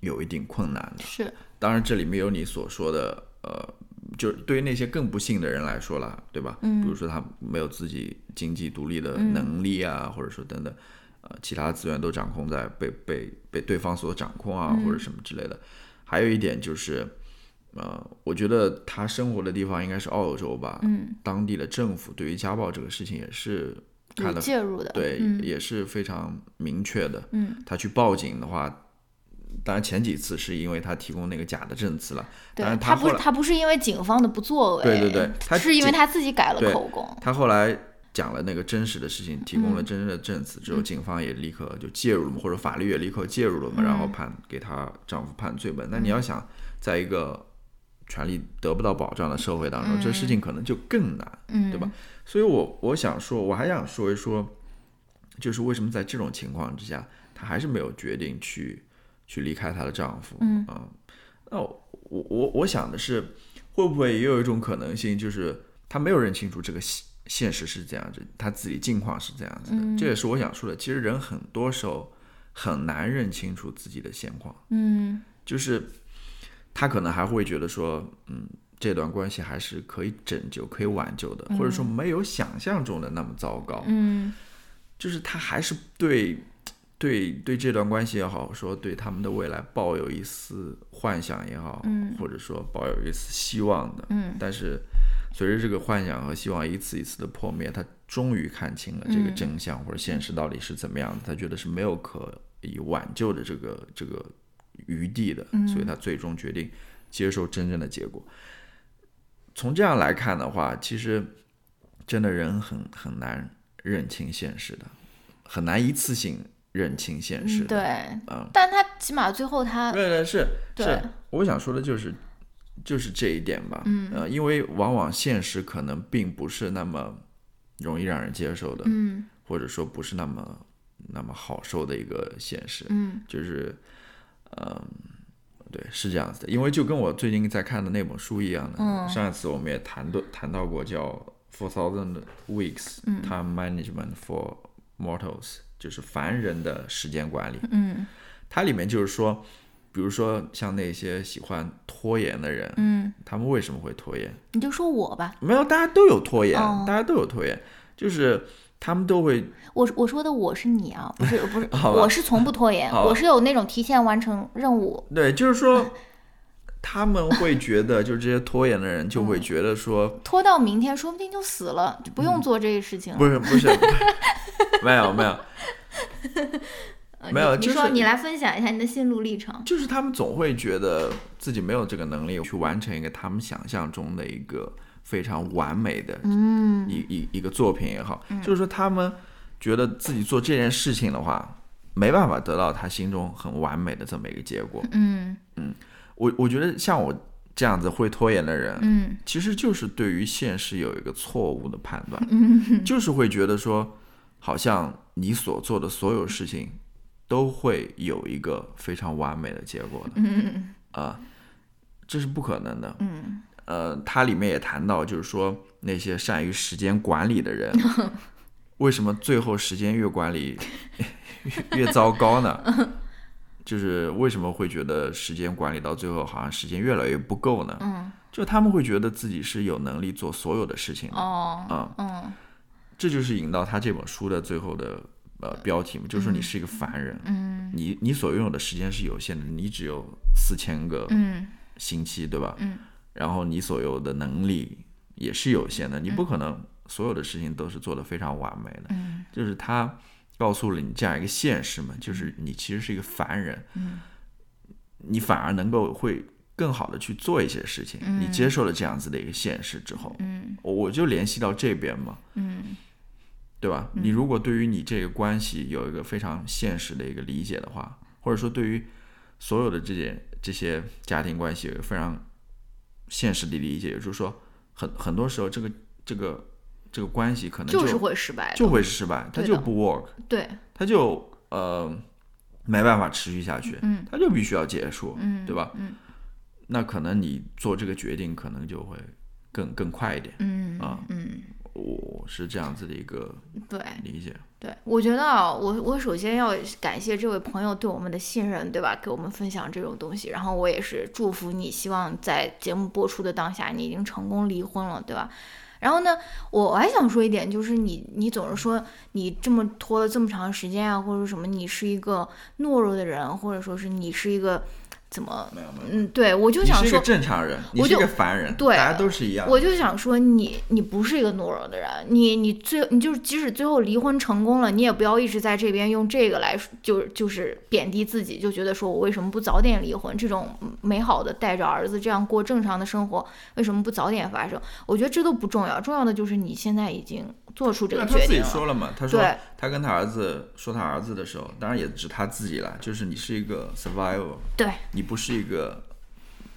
有一定困难的。是，当然这里面有你所说的，呃，就是对于那些更不幸的人来说了，对吧？嗯比如说他没有自己经济独立的能力啊，或者说等等，呃，其他资源都掌控在被被被对方所掌控啊，或者什么之类的。还有一点就是，呃，我觉得他生活的地方应该是澳洲吧，嗯，当地的政府对于家暴这个事情也是看有介入的，对，嗯也是非常明确的。嗯，他去报警的话，当然前几次是因为他提供那个假的证词了，当对他不是他不是因为警方的不作为，对对对他是因为警他自己改了口供，他后来讲了那个真实的事情，提供了嗯真正的证词之后，警方也立刻就介入了嘛，或者法律也立刻介入了嘛，然嗯后判给她丈夫判罪本。那你要想，在一个权利得不到保障的社会当中，这事情可能就更难。嗯，对吧？所以我我想说，我还想说一说，就是为什么在这种情况之下，她还是没有决定去去离开她的丈夫。嗯啊，那我我我想的是，会不会也有一种可能性，就是她没有认清楚这个现现实是这样子，她自己境况是这样子的。嗯这也是我想说的。其实人很多时候很难认清楚自己的现况。嗯就是他可能还会觉得说，嗯，这段关系还是可以拯救、可以挽救的，或者说没有想象中的那么糟糕。嗯就是他还是对对对这段关系也好，说对他们的未来抱有一丝幻想也好，嗯或者说抱有一丝希望的。嗯但是随着这个幻想和希望一次一次的破灭，他终于看清了这个嗯真相、或者现实到底是怎么样的。他觉得是没有可以挽救的这个这个余地的，嗯所以他最终决定接受真正的结果。从这样来看的话，其实真的人很很难认清现实的，很难一次性认清现实。对，嗯，但他起码最后他对对是对是，我想说的就是就是这一点吧。嗯呃，因为往往现实可能并不是那么容易让人接受的，嗯或者说不是那么那么好受的一个现实。嗯就是，嗯，对，是这样子的。因为就跟我最近在看的那本书一样的，嗯。上一次我们也谈到谈到过叫《Four Thousand Weeks、Time Management for Mortals》，就是凡人的时间管理。嗯。它里面就是说，比如说像那些喜欢拖延的人，嗯，他们为什么会拖延？你就说我吧，没有，大家都有拖延，哦。大家都有拖延，就是他们都会我我说的我是你啊，不是不是，(laughs) 我是从不拖延，我是有那种提前完成任务，对，就是说。(laughs) 他们会觉得，就这些拖延的人就嗯会觉得说，拖到明天说不定就死了，就不用做这个事情了。嗯不是不是，没有 (laughs) 没有，呃没有就是你你说你来分享一下你的心路历程。就是他们总会觉得自己没有这个能力去完成一个他们想象中的一个非常完美的嗯。一一一个作品也好，就是说他们觉得自己做这件事情的话，没办法得到他心中很完美的这么一个结果。嗯。我我觉得像我这样子会拖延的人，嗯。其实就是对于现实有一个错误的判断，嗯。(laughs) 就是会觉得说，好像你所做的所有事情都会有一个非常完美的结果的嗯。啊、这是不可能的。嗯呃，它里面也谈到，就是说那些善于时间管理的人，(laughs) 为什么最后时间越管理越 (laughs) 越糟糕呢？就是为什么会觉得时间管理到最后好像时间越来越不够呢？嗯。就他们会觉得自己是有能力做所有的事情的，嗯。这就是引到他这本书的最后的呃标题嘛，就是说你是一个凡人，嗯。你你所拥有的时间是有限的，你只有四千个嗯。星期，对吧？嗯然后你所有的能力也是有限的，你不可能所有的事情都是做得非常完美的。嗯就是他告诉了你这样一个现实嘛，就是你其实是一个凡人，嗯你反而能够会更好的去做一些事情。你接受了这样子的一个现实之后，嗯我我就联系到这边嘛，嗯对吧？你如果对于你这个关系有一个非常现实的一个理解的话，或者说对于所有的这些这些家庭关系有一个非常现实的理解，也就是说，很很多时候这个这个这个关系可能就是会失败，就会失败，它就不 work，对它就呃没办法持续下去，嗯它就必须要结束，嗯对吧？嗯那可能你做这个决定可能就会更更快一点。嗯啊嗯，我是这样子的一个对理解。对，我觉得啊，我我首先要感谢这位朋友对我们的信任，对吧？给我们分享这种东西，然后我也是祝福你，希望在节目播出的当下，你已经成功离婚了，对吧？然后呢，我我还想说一点，就是你你总是说你这么拖了这么长时间啊，或者什么，你是一个懦弱的人，或者说是你是一个怎么？没有没有，嗯，对我就想说你是一个，正常人，你是一个凡人，对大家都是一样。我就想说你，你不是一个懦弱的人，你你最你就是即使最后离婚成功了，你也不要一直在这边用这个来就就是贬低自己，就觉得说我为什么不早点离婚？这种美好的带着儿子这样过正常的生活，为什么不早点发生？我觉得这都不重要，重要的就是你现在已经做出这那他自己个决定了。说了嘛，他说他跟他儿子说他儿子的时候，当然也指他自己了，就是你是一个 survivor，对你不是一个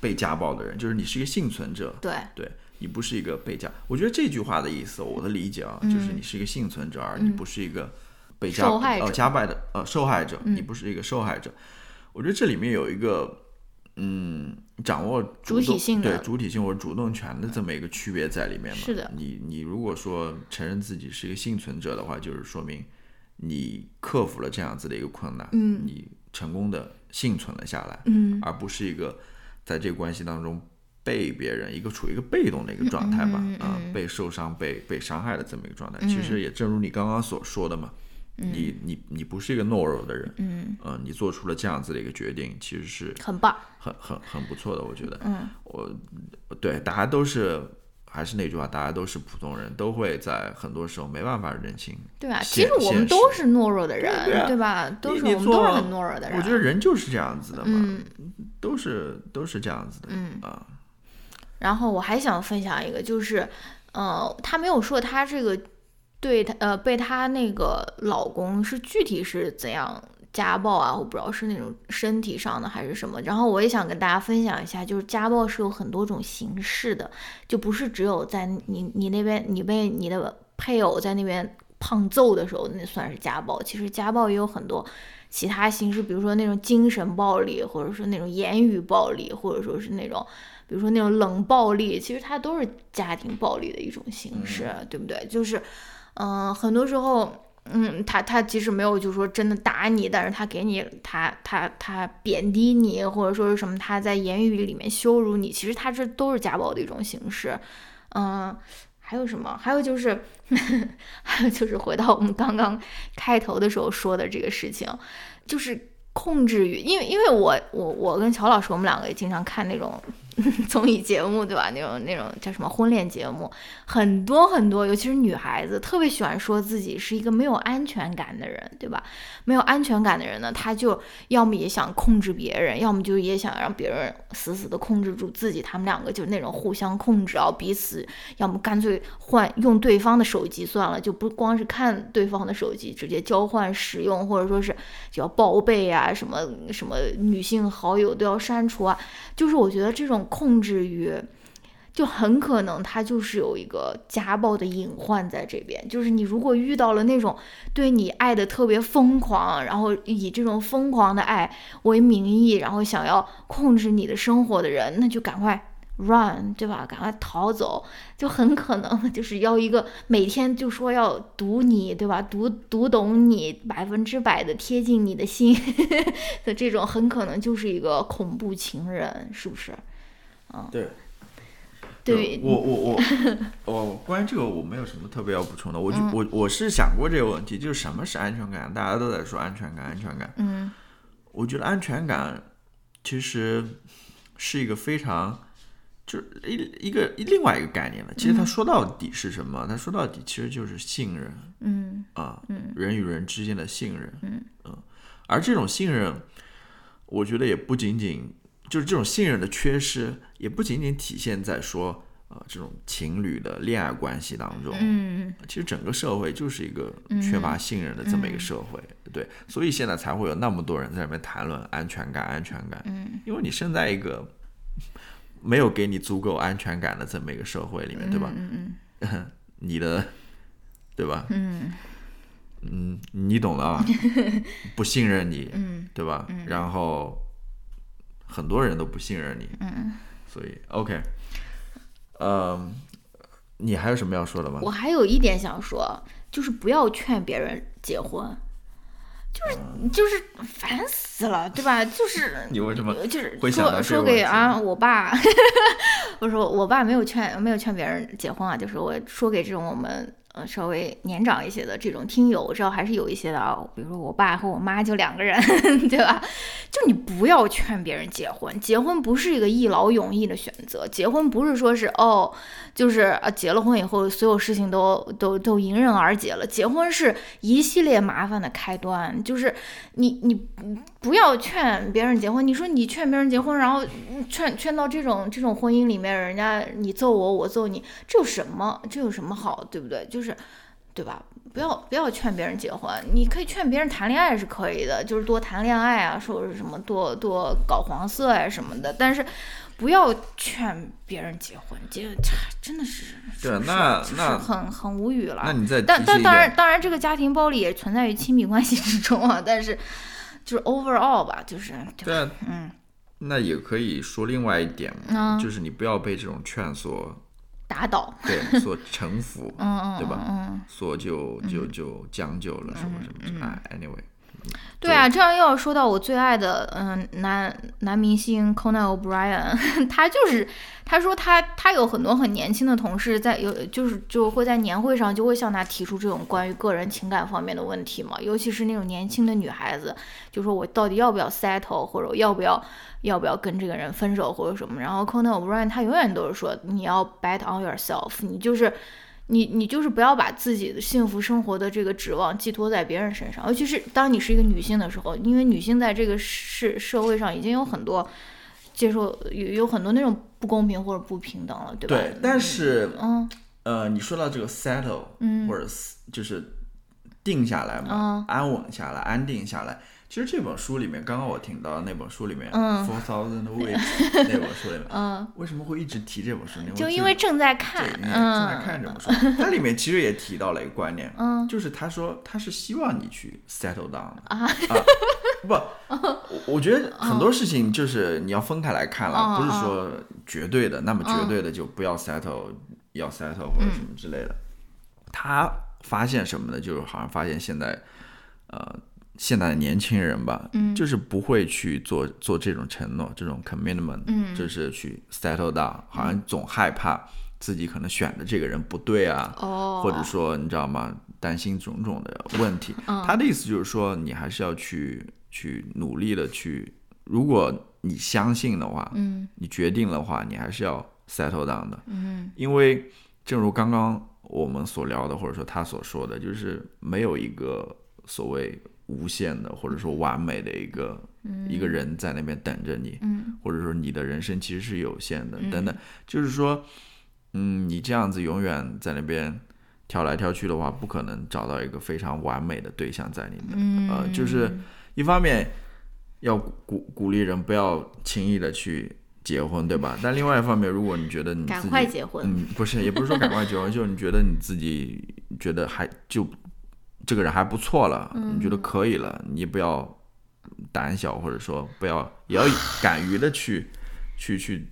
被家暴的人，就是你是一个幸存者，对对你不是一个被家。我觉得这句话的意思，我的理解啊，就是你是一个幸存者，而你不是一个被家呃家暴的呃受害者，你不是一个受害者。我觉得这里面有一个嗯，掌握主体动性的对主体性或者主动权的这么一个区别在里面嘛。是的。你你如果说承认自己是一个幸存者的话，就是说明你克服了这样子的一个困难，嗯。你成功的幸存了下来，嗯。而不是一个在这个关系当中被别人一个处于一个被动的一个状态吧，嗯嗯啊、嗯。被受伤、被被伤害的这么一个状态。其实也正如你刚刚所说的嘛，你你你不是一个懦弱的人，嗯，呃、你做出了这样子的一个决定，其实是很棒。很很很不错的，我觉得。嗯，我对大家都是。还是那句话，大家都是普通人，都会在很多时候没办法认清对啊，其实我们都是懦弱的人，对啊吧？都是我们都是很懦弱的人。我觉得人就是这样子的嘛，嗯都是都是这样子的，嗯啊，然后我还想分享一个，就是，呃，他没有说他这个对她呃被她那个老公是具体是怎样家暴啊，我不知道是那种身体上的还是什么。然后我也想跟大家分享一下，就是家暴是有很多种形式的，就不是只有在你你那边你被你的配偶在那边胖揍的时候那算是家暴，其实家暴也有很多。其他形式，比如说那种精神暴力，或者说那种言语暴力，或者说是那种比如说那种冷暴力，其实它都是家庭暴力的一种形式，对不对？就是，嗯、很多时候，嗯，他他即使没有就是说真的打你，但是他给你他他他贬低你，或者说是什么他在言语里面羞辱你，其实他这都是家暴的一种形式，嗯、还有什么？还有就是，(laughs) 还有就是回到我们刚刚开头的时候说的这个事情，就是控制欲，因为因为我我我跟乔老师，我们两个也经常看那种 (laughs) 综艺节目，对吧？那种那种叫什么婚恋节目，很多很多，尤其是女孩子，特别喜欢说自己是一个没有安全感的人，对吧？没有安全感的人呢，他就要么也想控制别人，要么就也想让别人死死的控制住自己。他们两个就是那种互相控制啊，彼此要么干脆换用对方的手机算了，就不光是看对方的手机，直接交换使用，或者说是就要报备啊，什么什么女性好友都要删除啊。就是我觉得这种控制欲。就很可能他就是有一个家暴的隐患在这边，就是你如果遇到了那种对你爱的特别疯狂，然后以这种疯狂的爱为名义，然后想要控制你的生活的人，那就赶快 run，对吧？赶快逃走，就很可能就是要一个每天就说要读你，对吧？读读懂你，百分之百的贴近你的心 (laughs) 的这种，很可能就是一个恐怖情人，是不是？对。对，我我我我关于这个我没有什么特别要补充的，我就、嗯我我是想过这个问题，就是什么是安全感？大家都在说安全感，安全感。嗯我觉得安全感其实是一个非常就是一一个另外一个概念了。其实它说到底是什么？它说到底其实就是信任嗯啊，嗯人与人之间的信任。嗯而这种信任，我觉得也不仅仅就是这种信任的缺失，也不仅仅体现在说呃这种情侣的恋爱关系当中。嗯其实整个社会就是一个缺乏信任的这么一个社会，对，所以现在才会有那么多人在那边谈论安全感，安全感，嗯因为你生在一个没有给你足够安全感的这么一个社会里面，对吧？嗯 (laughs) 你的，对吧？嗯嗯，你懂的啊，(laughs) 不信任你，嗯对吧？然后很多人都不信任你。嗯，所以 OK，嗯，你还有什么要说的吗？我还有一点想说，就是不要劝别人结婚，就是就是烦死了，对吧？就是 (laughs) 你为什么就是说说给啊我爸，(laughs) 我说我爸没有劝没有劝别人结婚啊，就是我说给这种我们呃稍微年长一些的这种听友，我知道还是有一些的啊，比如说我爸和我妈就两个人，(laughs) 对吧？就你不要劝别人结婚，结婚不是一个一劳永逸的选择，结婚不是说是哦，就是啊结了婚以后所有事情都都都迎刃而解了，结婚是一系列麻烦的开端，就是你你不要劝别人结婚，你说你劝别人结婚，然后劝劝到这种这种婚姻里面，人家你揍我，我揍你，这有什么？这有什么好，对不对？就是，对吧？不要不要劝别人结婚，你可以劝别人谈恋爱是可以的，就是多谈恋爱啊，说是什么多多搞黄色啊什么的，但是不要劝别人结婚，结这真的是对是是那那很很无语了。那你再但但当然，当然，这个家庭暴力也存在于亲密关系之中啊。但是就是 overall 吧，就是对嗯。那也可以说另外一点就是你不要被这种劝所打倒，对 (laughs) 所臣服，嗯嗯，对吧嗯，所就就就将就了，什么什么。哎，anyway，对啊，这样又要说到我最爱的嗯男男明星 Conan O'Brien，(laughs) 他就是他说他他有很多很年轻的同事在有就是就会在年会上就会向他提出这种关于个人情感方面的问题嘛，尤其是那种年轻的女孩子，就说我到底要不要 settle，或者我要不要要不要跟这个人分手或者什么，然后 Conan O'Brien 他永远都是说你要 bet on yourself，你就是。你你就是不要把自己的幸福生活的这个指望寄托在别人身上，尤其是当你是一个女性的时候，因为女性在这个社社会上已经有很多接受有有很多那种不公平或者不平等了，对吧？对，但是嗯呃，你说到这个 settle，嗯或者是就是定下来嘛，安稳下来，安定下来。其实这本书里面，刚刚我听到那本书里面，嗯 Four Thousand (laughs) Weeks 那本书里面，嗯，为什么会一直提这本书呢？就因为正在看，正在嗯看这本书，它里面其实也提到了一个观念，嗯就是他说他是希望你去 settle down 的啊 (laughs) 不，我我觉得很多事情就是你要分开来看了，嗯不是说绝对的，那么绝对的就不要 settle，要 settle 或者什么之类的。他发现什么呢？就是好像发现现在，呃，现在的年轻人吧，嗯。就是不会去做做这种承诺，这种 commitment，嗯。就是去 settle down，好像总害怕自己可能选的这个人不对啊，哦，或者说你知道吗？担心种种的问题。嗯。他的意思就是说，你还是要去去努力的去，如果你相信的话，嗯。你决定的话，你还是要 settle down 的，嗯。因为正如刚刚我们所聊的，或者说他所说的，就是没有一个所谓无限的或者说完美的一个、一个人在那边等着你，嗯。或者说你的人生其实是有限的，等等，就是说，嗯，你这样子永远在那边跳来跳去的话，不可能找到一个非常完美的对象在里面。嗯，呃，就是一方面要鼓鼓励人不要轻易的去结婚，对吧？但另外一方面，如果你觉得你赶自己快结婚，嗯，不是，也不是说赶快结婚，(laughs) 就是你觉得你自己觉得还就这个人还不错了，你觉得可以了，你不要胆小，或者说不要也要敢于的去去去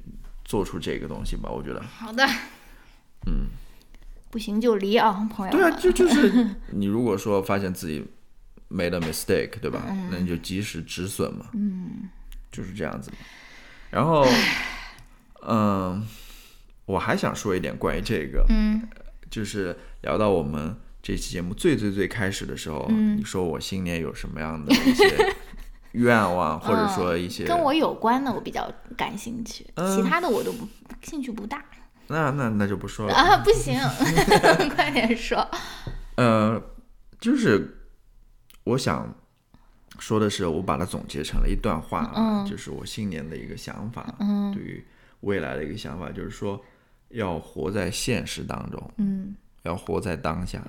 做出这个东西吧。我觉得，好的，嗯，不行就离啊，朋友。对啊，就就是 (laughs) 你如果说发现自己 made a mistake，对吧？嗯。那你就及时止损嘛，嗯，就是这样子。然后，嗯，我还想说一点关于这个，嗯。就是聊到我们这期节目最最最开始的时候，嗯。你说我新年有什么样的一些愿望，或者说一些跟我有关的我比较感兴趣，嗯。其他的我都不兴趣不大。那那那就不说了。啊，不行，(laughs) 快点说，呃，就是我想说的是，我把它总结成了一段话啊，嗯。就是我新年的一个想法，嗯。对于未来的一个想法，就是说要活在现实当中，嗯，要活在当下。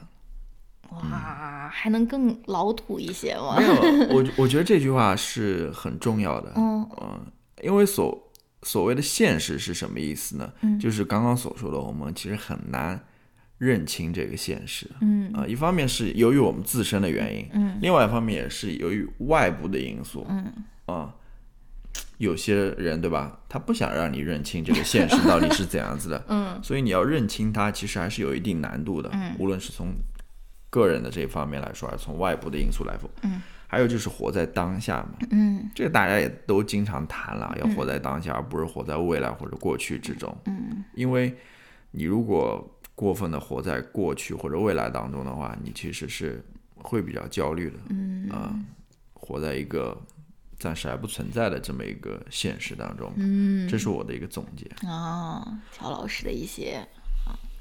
哇，还能更老土一些吗没？有，我我觉得这句话是很重要的，嗯嗯，因为所所谓的现实是什么意思呢？嗯就是刚刚所说的，我们其实很难认清这个现实。嗯啊、一方面是由于我们自身的原因，嗯另外一方面也是由于外部的因素，嗯啊、有些人对吧？他不想让你认清这个现实到底是怎样子的，(laughs) 嗯所以你要认清它，其实还是有一定难度的。嗯无论是从个人的这一方面来说，还是从外部的因素来说，嗯，还有就是活在当下嘛，嗯这个大家也都经常谈了，要活在当下，而不是活在未来或者过去之中。嗯因为你如果过分的活在过去或者未来当中的话，你其实是会比较焦虑的。嗯啊、活在一个暂时还不存在的这么一个现实当中，嗯这是我的一个总结。啊，乔老师的一些啊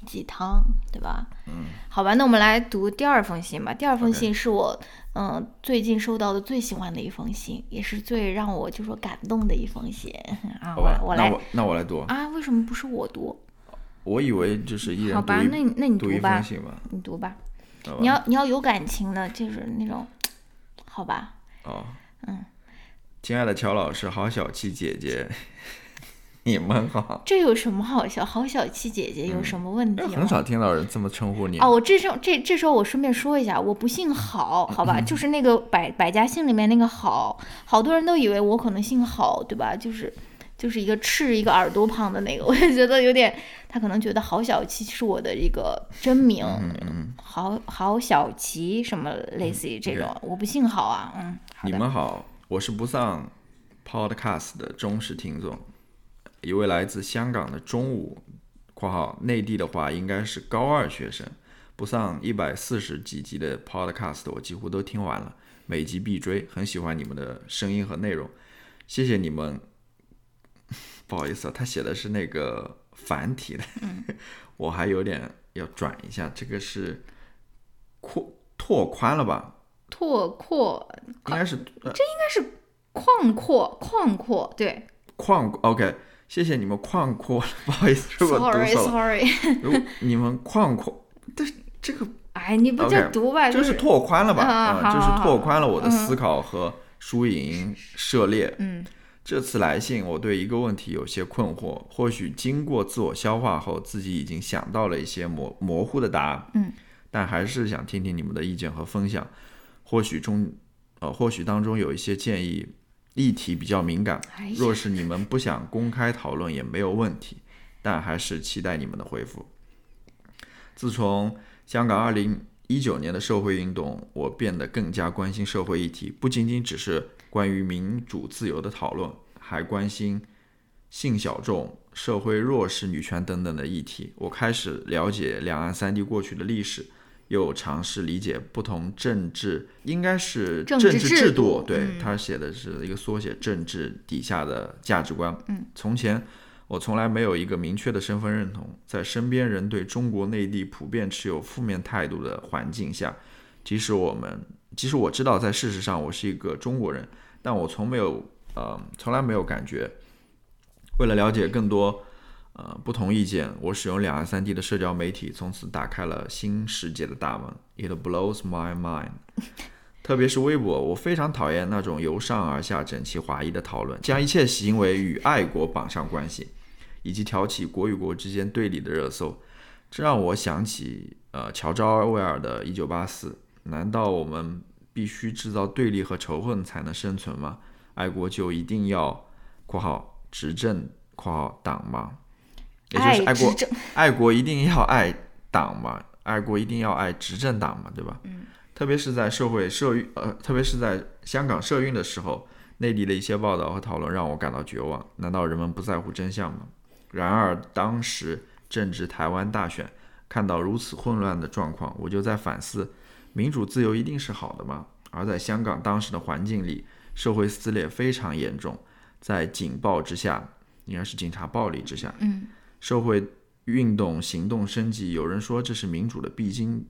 鸡汤，对吧？嗯，好吧，那我们来读第二封信吧。第二封信是我嗯、最近收到的最喜欢的一封信，也是最让我就说感动的一封信 (laughs) 啊。好吧，我我来那我那我来读。啊，为什么不是我读？我以为就是一人好吧，那你那你读吧。你读吧你要你要有感情的，就是那种，好吧？哦，嗯，亲爱的乔老师，好小气姐姐，你们好。这有什么好笑？好小气姐姐有什么问题很少听到人这么称呼你。哦，我这时候这这时候我顺便说一下，我不姓郝，好吧？就是那个百百家姓里面那个郝，好多人都以为我可能姓郝，对吧？就是就是一个赤一个耳朵旁的那个，(laughs) 我也觉得有点，他可能觉得郝小七是我的一个真名，嗯嗯，郝郝小琪什么类似于这种，我不姓郝啊，嗯，你，们好，我是不丧 Podcast 的忠实听众，一位来自香港的中午（括号内地的话应该是高二学生）。不上一百四十几集的 Podcast 我几乎都听完了，每集必追，很喜欢你们的声音和内容，谢谢你们。(laughs) 不好意思啊，他写的是那个繁体的，(laughs) 我还有点要转一下，这个是扩拓宽了吧？拓阔应该是呃旷阔旷阔，对旷 OK，谢谢你们旷阔，不好意思，(laughs) 如果读错了，sorry，如果你们旷阔，但是这个哎，你不就读吧，就是是拓宽了吧？啊啊，就是拓宽了我的嗯思考和输赢涉猎。嗯这次来信，我对一个问题有些困惑，或许经过自我消化后，自己已经想到了一些模模糊的答案。嗯，但还是想听听你们的意见和分享。或许中，呃，或许当中有一些建议，议题比较敏感若是你们不想公开讨论也没有问题，但还是期待你们的回复。自从香港二零一九年的社会运动，我变得更加关心社会议题，不仅仅只是关于民主自由的讨论，还关心性小众、社会弱势、女权等等的议题。我开始了解两岸三地过去的历史，又尝试理解不同政治，应该是政治制度对、嗯他写的是一个缩写，政治底下的价值观。嗯，从前我从来没有一个明确的身份认同，在身边人对中国内地普遍持有负面态度的环境下，即使我们，即使我知道在事实上我是一个中国人，但我从没有，呃，从来没有感觉。为了了解更多，呃，不同意见，我使用两岸三地的社交媒体，从此打开了新世界的大门。It blows my mind。(laughs) 特别是微博，我非常讨厌那种由上而下整齐划一的讨论，将一切行为与爱国绑上关系，以及挑起国与国之间对立的热搜。这让我想起，呃，乔治·奥威尔的《一九八四》。难道我们必须制造对立和仇恨才能生存吗？爱国就一定要（括号执政）（括号党吗？也就是爱国 (laughs) 爱国一定要爱党嘛，爱国一定要爱执政党嘛，对吧？嗯。特别是在社会社运，呃，特别是在香港社运的时候，内地的一些报道和讨论让我感到绝望。难道人们不在乎真相吗？然而，当时正值台湾大选，看到如此混乱的状况，我就在反思：民主自由一定是好的吗？而在香港当时的环境里，社会撕裂非常严重，在警暴之下，应该是警察暴力之下，嗯社会运动行动升级，有人说这是民主的必经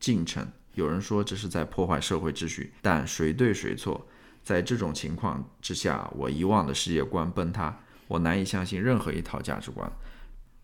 进程，有人说这是在破坏社会秩序，但谁对谁错？在这种情况之下，我以往的世界观崩塌，我难以相信任何一套价值观，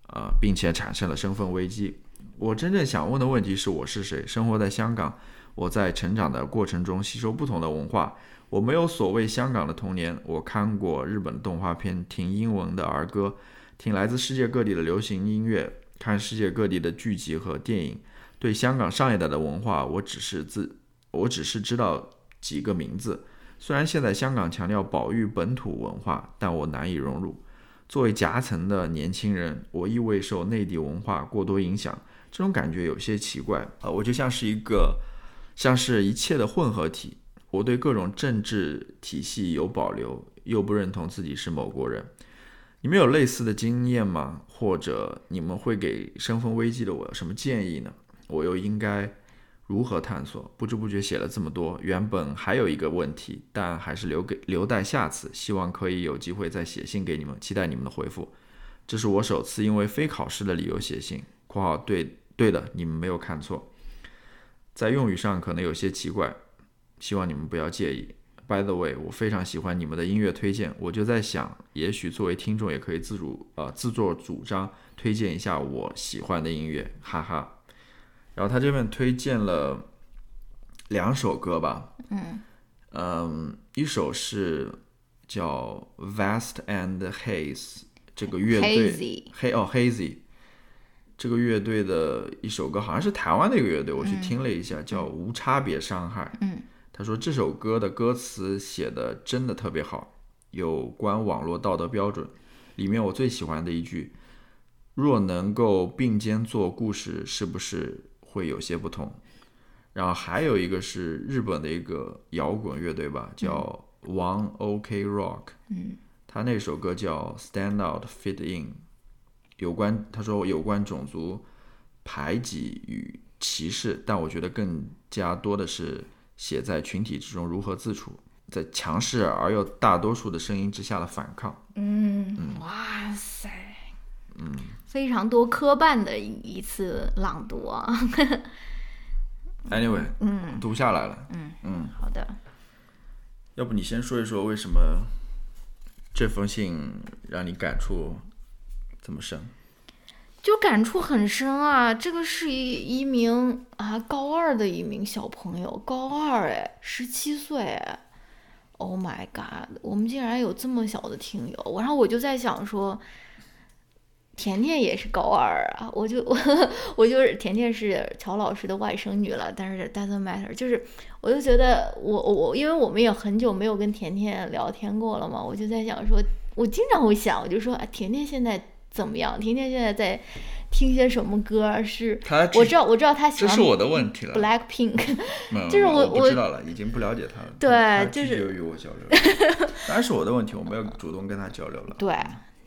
呃，并且产生了身份危机。我真正想问的问题是我是谁？生活在香港，我在成长的过程中吸收不同的文化，我没有所谓香港的童年。我看过日本的动画片，听英文的儿歌，听来自世界各地的流行音乐，看世界各地的剧集和电影。对香港上一代的文化，我只是自，我只是知道几个名字，虽然现在香港强调保育本土文化，但我难以融入。作为夹层的年轻人，我亦未受内地文化过多影响，这种感觉有些奇怪啊！我就像是一个，像是一切的混合体。我对各种政治体系有保留，又不认同自己是某国人。你们有类似的经验吗？或者你们会给身份危机的我有什么建议呢？我又应该如何探索？不知不觉写了这么多，原本还有一个问题，但还是留给留待下次，希望可以有机会再写信给你们，期待你们的回复。这是我首次因为非考试的理由写信（括号对对的，你们没有看错），在用语上可能有些奇怪，希望你们不要介意。By the way，我非常喜欢你们的音乐推荐，我就在想，也许作为听众也可以自主呃自作主张推荐一下我喜欢的音乐，哈哈。然后他这边推荐了两首歌吧，嗯。嗯，一首是叫 Vast and Haze 这个乐队 Hazy 黑哦 Hazy 这个乐队的一首歌，好像是台湾的一个乐队，我去听了一下，叫无差别伤害。嗯他说这首歌的歌词写的真的特别好，有关网络道德标准。里面我最喜欢的一句：“若能够并肩做故事，是不是会有些不同？”然后还有一个是日本的一个摇滚乐队吧，叫 One OK Rock，嗯他那首歌叫《Stand Out Fit In》，有关他说有关种族排挤与歧视，但我觉得更加多的是写在群体之中如何自处，在强势而又大多数的声音之下的反抗。嗯，哇塞，嗯，非常多科办的一一次朗读啊。(laughs) Anyway，嗯读下来了。嗯嗯，好的，要不你先说一说为什么这封信让你感触这么深？就感触很深啊。这个是一一名啊高二的一名小朋友，高二哎，十七岁。Oh my god！我们竟然有这么小的听友，然后我就在想说，甜甜也是高二啊，我就我 (laughs) 我就是甜甜是乔老师的外甥女了，但是 doesn't matter，就是我就觉得我我，因为我们也很久没有跟甜甜聊天过了嘛，我就在想说，我经常会想，我就说啊，甜甜现在怎么样？婷婷现在在听些什么歌？是他我知道我知道他喜欢这是我的问题了。Black Pink，(laughs) 就是我我知道了，已经不了解他了。对就是拒绝与我交流，(laughs) 当然是我的问题，我没有主动跟他交流了。对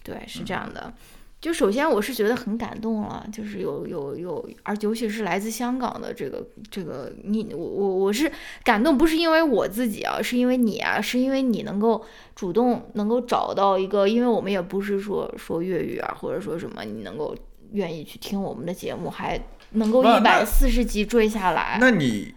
对，是这样的。就首先我是觉得很感动了，就是有有有，而尤其是来自香港的这个这个你我我我是感动，不是因为我自己啊，是因为你啊，是因为你能够主动能够找到一个，因为我们也不是说说粤语啊，或者说什么，你能够愿意去听我们的节目，还能够一百四十集追下来。那你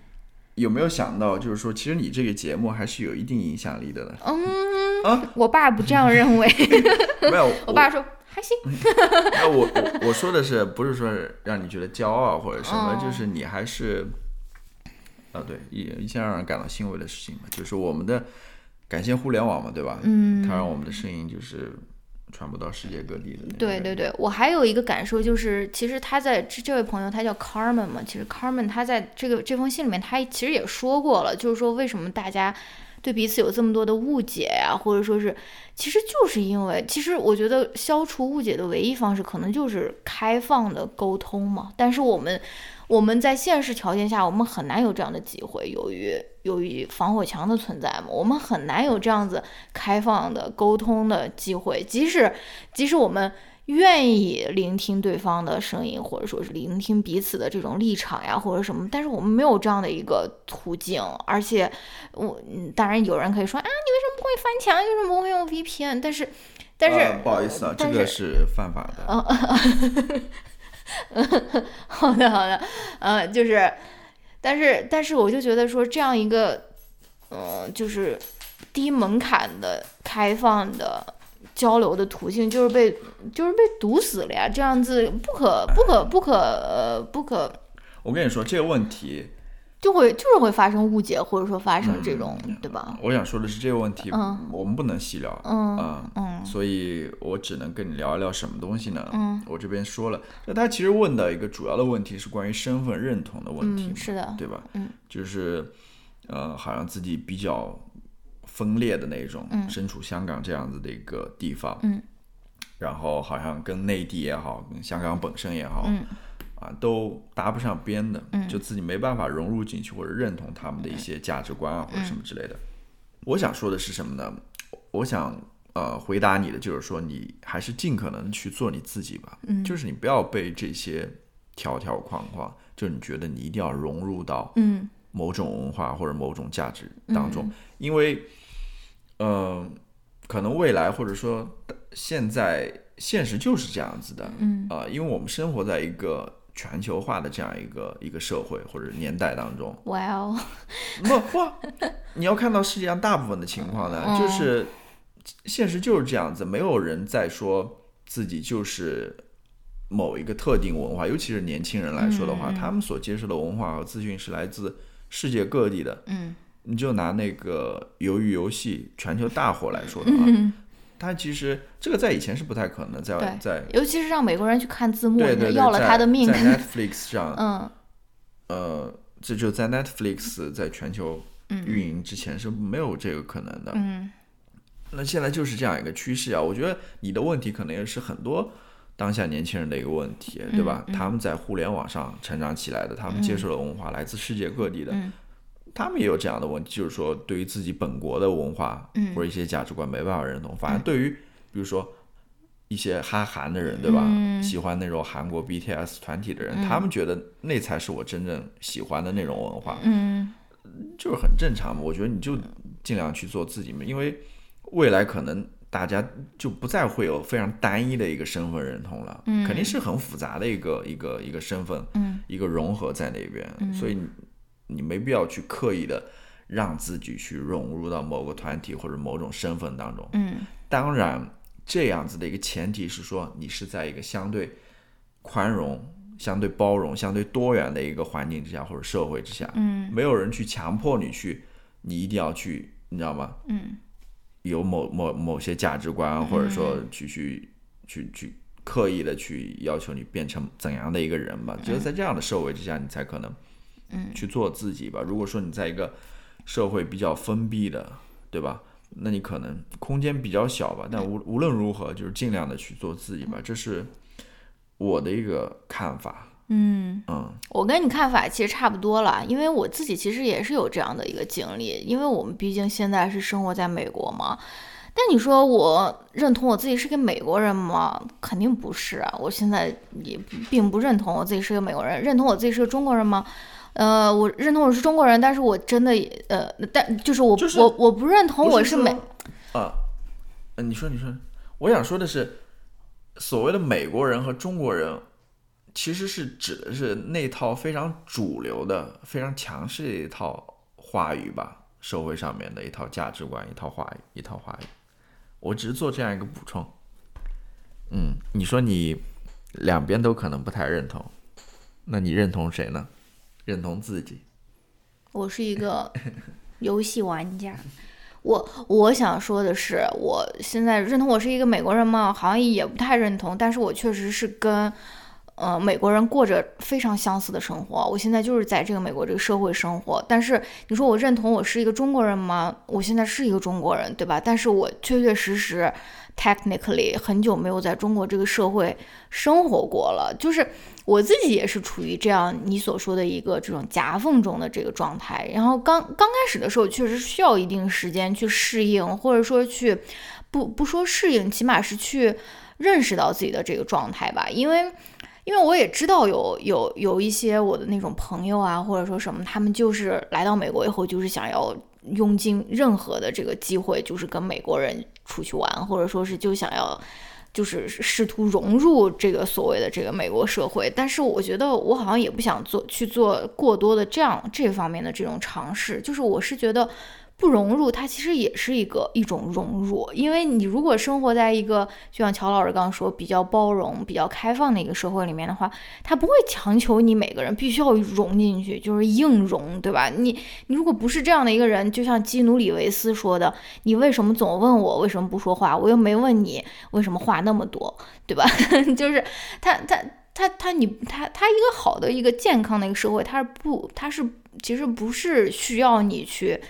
有没有想到，就是说，其实你这个节目还是有一定影响力的呢？嗯，啊我爸不这样认为，(laughs) 没有，(laughs) 我爸说还行。(laughs) 那我我我说的是，不是说让你觉得骄傲或者什么，哦就是你还是，啊，对，一一件让人感到欣慰的事情嘛，就是我们的感谢互联网嘛，对吧？嗯它让我们的声音就是传播到世界各地的。对对对，我还有一个感受就是，其实他在这这位朋友他叫 Carmen 嘛，其实 Carmen 他在这个这封信里面，他其实也说过了，就是说为什么大家对彼此有这么多的误解呀、或者说是，其实就是因为，其实我觉得消除误解的唯一方式可能就是开放的沟通嘛，但是我们。我们在现实条件下，我们很难有这样的机会，由于由于防火墙的存在嘛，我们很难有这样子开放的沟通的机会。即使即使我们愿意聆听对方的声音，或者说是聆听彼此的这种立场呀，或者什么，但是我们没有这样的一个途径。而且，我嗯当然有人可以说啊，你为什么不会翻墙？为什么不会用 VPN？但是，但是、呃不好意思啊，这个是是犯法的。嗯 (laughs) 好的，好的，呃，就是，但是，但是，我就觉得说这样一个，嗯、就是低门槛的、开放的交流的途径，就是被，就是被堵死了呀。这样子不可、不可、不可、呃、不可，我跟你说这个问题，就会就是会发生误解，或者说发生这种，对吧？我想说的是这个问题，嗯我们不能细聊。嗯啊嗯所以我只能跟你聊一聊什么东西呢？嗯我这边说了，那他其实问的一个主要的问题是关于身份认同的问题，嗯，是的，对吧？嗯，就是呃，好像自己比较分裂的那种，嗯。身处香港这样子的一个地方，嗯。然后好像跟内地也好，跟香港本身也好，嗯。啊，都搭不上边的，嗯。就自己没办法融入进去或者认同他们的一些价值观啊，或者什么之类的。我想说的是什么呢？我想呃回答你的就是说，你还是尽可能去做你自己吧，嗯。就是你不要被这些条条框框，就你觉得你一定要融入到嗯。某种文化或者某种价值当中，因为，呃，可能未来或者说现在现实就是这样子的，嗯。啊、因为我们生活在一个全球化的这样一个一个社会或者年代当中，哇哦，不哇，你要看到世界上大部分的情况呢，嗯。就是现实就是这样子，没有人在说自己就是某一个特定文化，尤其是年轻人来说的话，嗯嗯。他们所接受的文化和资讯是来自世界各地的。嗯你就拿那个鱿鱼游戏全球大火来说的话，嗯，它其实这个在以前是不太可能的，在在尤其是让美国人去看字幕，对对对，要了他的命。在 (laughs) Netflix 上，嗯呃，这就在 Netflix 在全球嗯运营之前是没有这个可能的。嗯那现在就是这样一个趋势啊，我觉得你的问题可能也是很多当下年轻人的一个问题，对吧？嗯他们在互联网上成长起来的，他们接受的文化来自世界各地的，嗯他们也有这样的问题，就是说对于自己本国的文化嗯。或者一些价值观没办法认同，反而对于比如说一些哈韩的人，对吧？嗯。喜欢那种韩国 BTS 团体的人，他们觉得那才是我真正喜欢的那种文化，嗯。就是很正常嘛。我觉得你就尽量去做自己嘛，因为未来可能大家就不再会有非常单一的一个身份认同了，嗯。肯定是很复杂的一个一个一个身份，嗯。一个融合在那边，所以你你没必要去刻意的让自己去融入到某个团体或者某种身份当中。嗯当然，这样子的一个前提是说，你是在一个相对宽容、相对包容、相对多元的一个环境之下或者社会之下，嗯没有人去强迫你去，你一定要去，你知道吗？嗯有某某某些价值观，或者说去去去去刻意的去要求你变成怎样的一个人吧。只有在这样的社会之下，你才可能嗯去做自己吧。如果说你在一个社会比较封闭的，对吧？那你可能空间比较小吧，但无无论如何，就是尽量的去做自己吧。这是我的一个看法。嗯，嗯我跟你看法其实差不多了，因为我自己其实也是有这样的一个经历，因为我们毕竟现在是生活在美国嘛。但你说我认同我自己是个美国人吗？肯定不是啊！我现在也并不认同我自己是个美国人，认同我自己是个中国人吗？呃，我认同我是中国人，但是我真的也呃，但就是我、就是我我不认同我是美，说啊，呃你说你说，我想说的是，所谓的美国人和中国人，其实是指的是那套非常主流的、非常强势的一套话语吧，社会上面的一套价值观、一套话语、一套话语。我只是做这样一个补充。嗯，你说你两边都可能不太认同，那你认同谁呢？认同自己。我是一个游戏玩家。我我想说的是，我现在认同我是一个美国人吗？好像也不太认同，但是我确实是跟呃美国人过着非常相似的生活。我现在就是在这个美国这个社会生活，但是你说我认同我是一个中国人吗？我现在是一个中国人，对吧？但是我确确实实 technically 很久没有在中国这个社会生活过了，就是我自己也是处于这样你所说的一个这种夹缝中的这个状态。然后刚刚开始的时候，确实需要一定时间去适应，或者说去不不说适应，起码是去认识到自己的这个状态吧，因为。因为我也知道有有有一些我的那种朋友啊，或者说什么，他们就是来到美国以后，就是想要用尽任何的这个机会，就是跟美国人出去玩，或者说是就想要就是试图融入这个所谓的这个美国社会。但是我觉得我好像也不想做去做过多的这样这方面的这种尝试，就是我是觉得。不融入，它其实也是一个一种融入，因为你如果生活在一个就像乔老师刚刚说比较包容、比较开放的一个社会里面的话，它不会强求你每个人必须要融进去，就是硬融，对吧？你你如果不是这样的一个人，就像基努里维斯说的，你为什么总问我为什么不说话？我又没问你为什么话那么多，对吧？(laughs) 就是他他他他你他他一个好的一个健康的一个社会，它是不它是其实不是需要你去。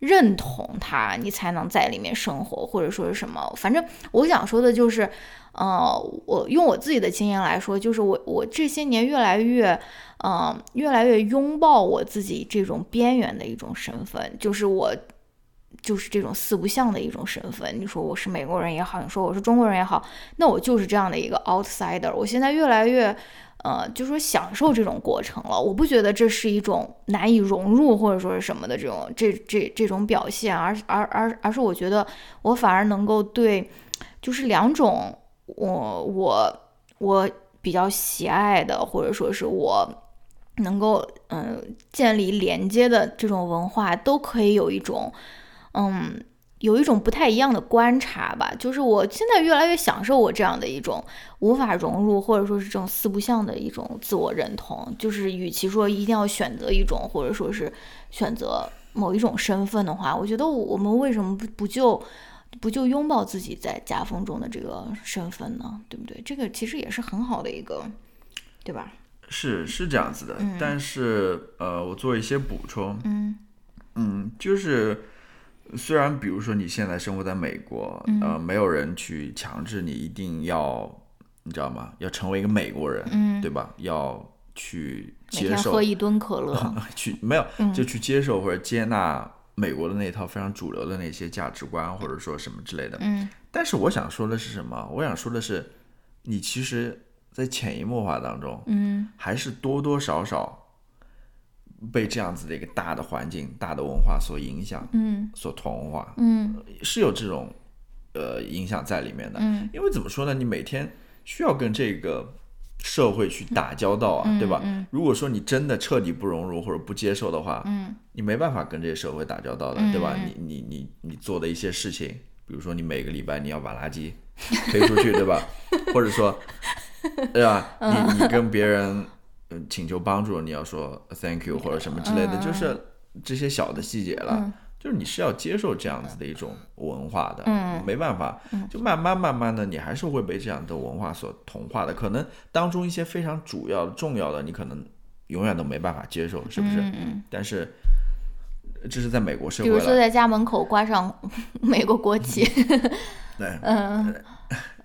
认同它，你才能在里面生活，或者说是什么。反正我想说的就是，呃，我用我自己的经验来说，就是我我这些年越来越，嗯，越来越拥抱我自己这种边缘的一种身份，就是我就是这种四不像的一种身份。你说我是美国人也好，你说我是中国人也好，那我就是这样的一个 outsider。我现在越来越。呃，就说享受这种过程了，我不觉得这是一种难以融入或者说是什么的这种这这这种表现，而而而而是我觉得我反而能够对，就是两种我我我比较喜爱的或者说是我能够嗯建立连接的这种文化，都可以有一种嗯。有一种不太一样的观察吧，就是我现在越来越享受我这样的一种无法融入或者说是这种四不像的一种自我认同。就是与其说一定要选择一种，或者说是选择某一种身份的话，我觉得我们为什么不不就不就拥抱自己在夹缝中的这个身份呢？对不对？这个其实也是很好的一个，对吧？是是这样子的，但是呃，我做一些补充，嗯嗯，就是。虽然，比如说你现在生活在美国，呃，没有人去强制你一定要，你知道吗？要成为一个美国人，嗯对吧？要去接受喝一吨可乐，(laughs) 去没有就去接受或者接纳美国的那套非常主流的那些价值观，或者说什么之类的。嗯。但是我想说的是什么？我想说的是，你其实，在潜移默化当中，嗯，还是多多少少。被这样子的一个大的环境、大的文化所影响，嗯，所同化，嗯，是有这种呃影响在里面的，嗯，因为怎么说呢？你每天需要跟这个社会去打交道啊，对吧？如果说你真的彻底不融入或者不接受的话，嗯，你没办法跟这个社会打交道的，对吧？你你你你做的一些事情，比如说你每个礼拜你要把垃圾推出去，对吧？或者说，对吧？你你跟别人。嗯，请求帮助，你要说 thank you 或者什么之类的，就是这些小的细节了。就是你是要接受这样子的一种文化的，嗯没办法，就慢慢慢慢的，你还是会被这样的文化所同化的。可能当中一些非常主要重要的，你可能永远都没办法接受，是不是？嗯但是这是在美国社会，比如说在家门口挂上美国国旗，(laughs) 对，嗯，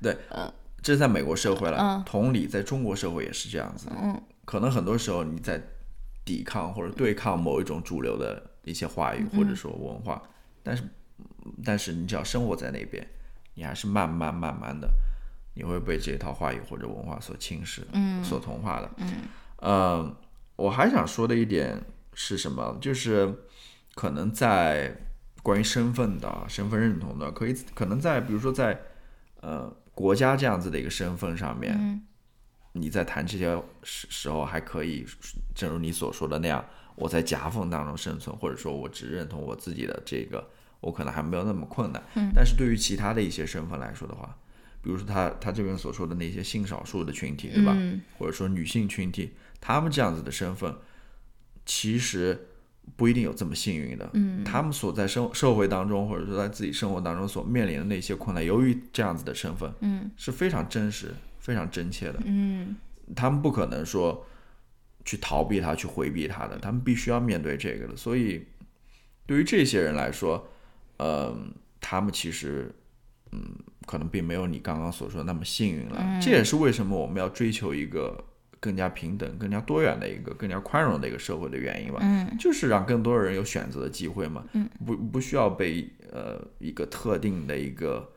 对，嗯，这是在美国社会了。同理，在中国社会也是这样子。嗯。可能很多时候你在抵抗或者对抗某一种主流的一些话语或者说文化，但是但是你只要生活在那边，你还是慢慢慢慢的你会被这套话语或者文化所侵蚀，嗯，所同化的，嗯，呃，我还想说的一点是什么？就是可能在关于身份的身份认同的，可以可能在比如说在呃国家这样子的一个身份上面。你在谈这些时时候还可以，正如你所说的那样，我在夹缝当中生存，或者说我只认同我自己的这个，我可能还没有那么困难。嗯。但是对于其他的一些身份来说的话，比如说他他这边所说的那些性少数的群体，对吧？嗯。或者说女性群体，他们这样子的身份，其实不一定有这么幸运的。嗯。他们所在生社会当中，或者说在自己生活当中所面临的那些困难，由于这样子的身份，嗯，是非常真实。非常真切的，嗯，他们不可能说去逃避它、去回避它的，他们必须要面对这个的。所以，对于这些人来说，嗯，他们其实，嗯，可能并没有你刚刚所说的那么幸运了。这也是为什么我们要追求一个更加平等、更加多元的一个、更加宽容的一个社会的原因吧。嗯，就是让更多人有选择的机会嘛。嗯，不不需要被呃一个特定的一个。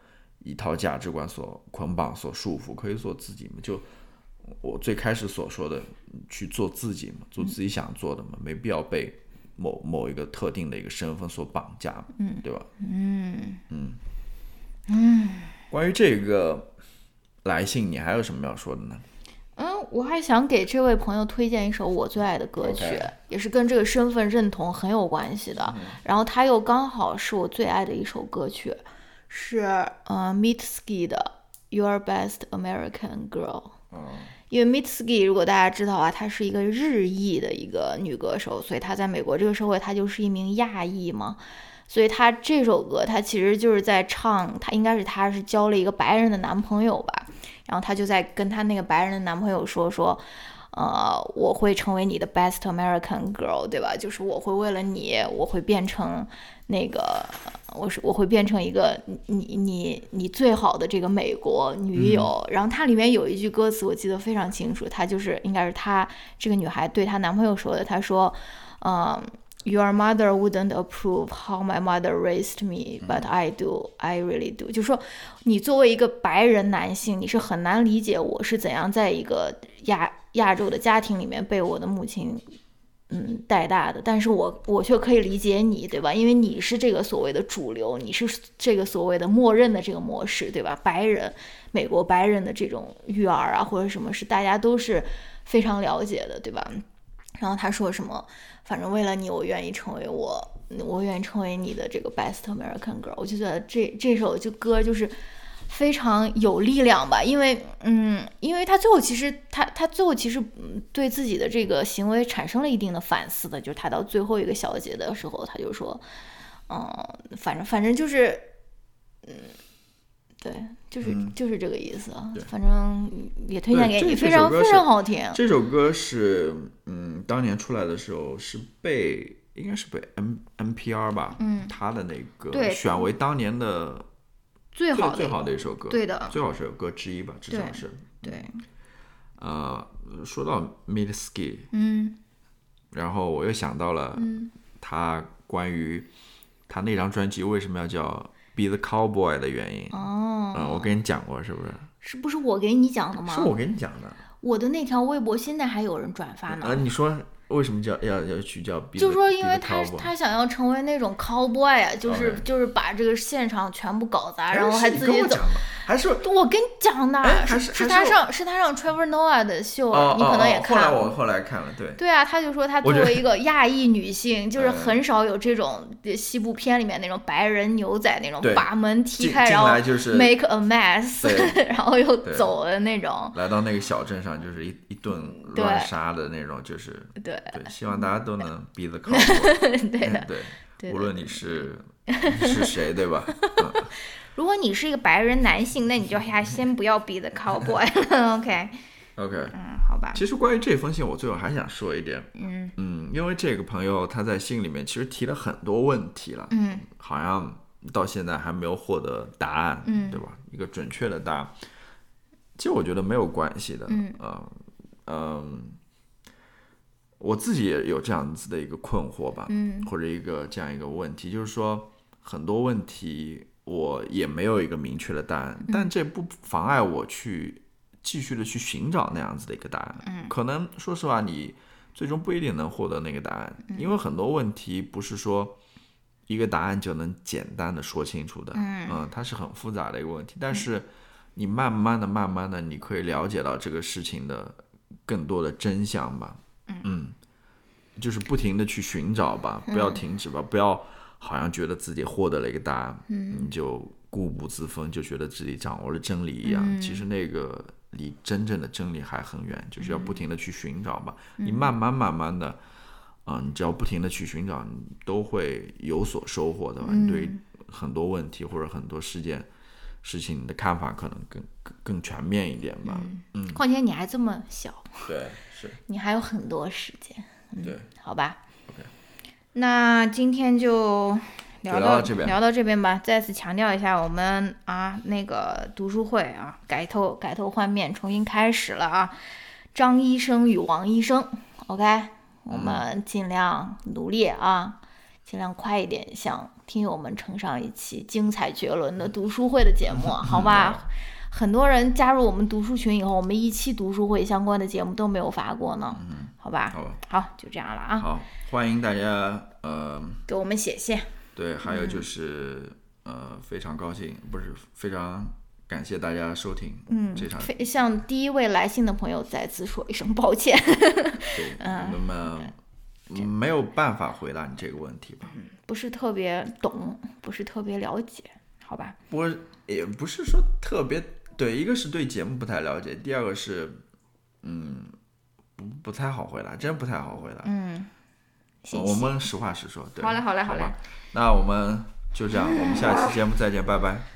一套价值观所捆绑、所束缚，可以做自己嘛？就我最开始所说的，去做自己嘛，做自己想做的嘛，没必要被某某一个特定的一个身份所绑架，嗯，对吧？嗯嗯嗯。关于这个来信，你还有什么要说的呢？嗯，我还想给这位朋友推荐一首我最爱的歌曲，也是跟这个身份认同很有关系的。然后它又刚好是我最爱的一首歌曲。是呃，Mitski 的 Your Best American Girl。嗯因为 Mitski 如果大家知道啊，她是一个日裔的一个女歌手，所以她在美国这个社会，她就是一名亚裔嘛。所以她这首歌，她其实就是在唱，她应该是她是交了一个白人的男朋友吧，然后她就在跟她那个白人的男朋友说说。呃，我会成为你的 best American girl，对吧？就是我会为了你，我会变成那个，我是我会变成一个你你你最好的这个美国女友。然后它里面有一句歌词，我记得非常清楚，它就是应该是她这个女孩对她男朋友说的，她说，嗯。Your mother wouldn't approve how my mother raised me, but I do. I really do. 就是说，你作为一个白人男性，你是很难理解我是怎样在一个亚亚洲的家庭里面被我的母亲嗯带大的。但是我我却可以理解你，对吧？因为你是这个所谓的主流，你是这个所谓的默认的这个模式，对吧？白人，美国白人的这种育儿啊，或者什么是大家都是非常了解的，对吧？然后他说什么？反正为了你，我愿意成为我，我愿意成为你的这个 best American girl。我就觉得这这首就歌就是非常有力量吧，因为嗯，因为他最后其实他他最后其实对自己的这个行为产生了一定的反思的，就是他到最后一个小节的时候，他就说，嗯，反正反正就是，嗯。对，就是就是这个意思啊。反正也推荐给你，非常非常好听。这首歌是，嗯，当年出来的时候是被应该是被 N N P R 吧，嗯，他的那个选为当年的最好最好的一首歌，对的，最好是首歌之一吧，至少是。对。呃，说到 MID SKY，嗯，然后我又想到了，他关于他那张专辑为什么要叫。Be the cowboy 的原因哦，嗯，我跟你讲过是不是？是不是我给你讲的吗？是我给你讲的。我的那条微博现在还有人转发呢。呃，你说。为什么叫要要去叫？就是说，因为他他想要成为那种 cowboy 啊，就是就是把这个现场全部搞砸，然后还自己走。还是我跟你讲的，是是他上是他上 Trevor Noah 的秀，你可能也看了。后来我后来看了，对。(laughs) 对啊，他就说他作为一个亚裔女性，就是很少有这种西部片里面那种白人牛仔那种把门踢开，然后 make a mess，(laughs) 然后又走的那种。来到那个小镇上，就是一一顿乱杀的那种，就是。对。对，希望大家都能 be the cowboy。对的。对，无论你是是谁，对吧？(laughs) 如果你是一个白人男性，那你就还 (laughs) 先不要 be the cowboy。OK。OK。嗯，好吧。其实关于这封信，我最后还想说一点。嗯。嗯，因为这个朋友他在信里面其实提了很多问题了。嗯。好像到现在还没有获得答案。嗯。对吧？一个准确的答案。其实我觉得没有关系的。嗯。嗯。我自己也有这样子的一个困惑吧。嗯。或者一个这样一个问题，就是说很多问题。我也没有一个明确的答案，但这不妨碍我去继续的去寻找那样子的一个答案。嗯，可能说实话，你最终不一定能获得那个答案，因为很多问题不是说一个答案就能简单的说清楚的。嗯，它是很复杂的一个问题。但是你慢慢的、慢慢的，你可以了解到这个事情的更多的真相吧。嗯，就是不停的去寻找吧，不要停止吧，不要。好像觉得自己获得了一个答案，你就固步自封，就觉得自己掌握了真理一样。其实那个离真正的真理还很远，就是要不停的去寻找吧。你慢慢慢慢的，啊，你只要不停的去寻找，你都会有所收获的。你对很多问题或者很多事件、事情你的看法可能更更更全面一点吧。嗯，况且你还这么小，对，是你还有很多时间。对，好吧。那今天就聊到聊到这边吧。再次强调一下，我们啊那个读书会啊改头改头换面，重新开始了啊。张医生与王医生，OK，我们尽量努力啊，尽量快一点，向听友们呈上一期精彩绝伦的读书会的节目，(laughs) 好吧？很多人加入我们读书群以后，我们一期读书会相关的节目都没有发过呢，嗯好吧？好，就这样了啊。好。欢迎大家，呃，给我们写信。对，还有就是，呃，非常高兴，不是非常感谢大家收听，嗯，这场向第一位来信的朋友再次说一声抱歉。对，(laughs) 那么没有办法回答你这个问题吧？不是特别懂，不是特别了解，好吧？我也不是说特别对，一个是对节目不太了解，第二个是，嗯，不不太好回答，真不太好回答。嗯。我们实话实说，对。好嘞，好嘞，好嘞。那我们就这样，我们下期节目再见，拜拜。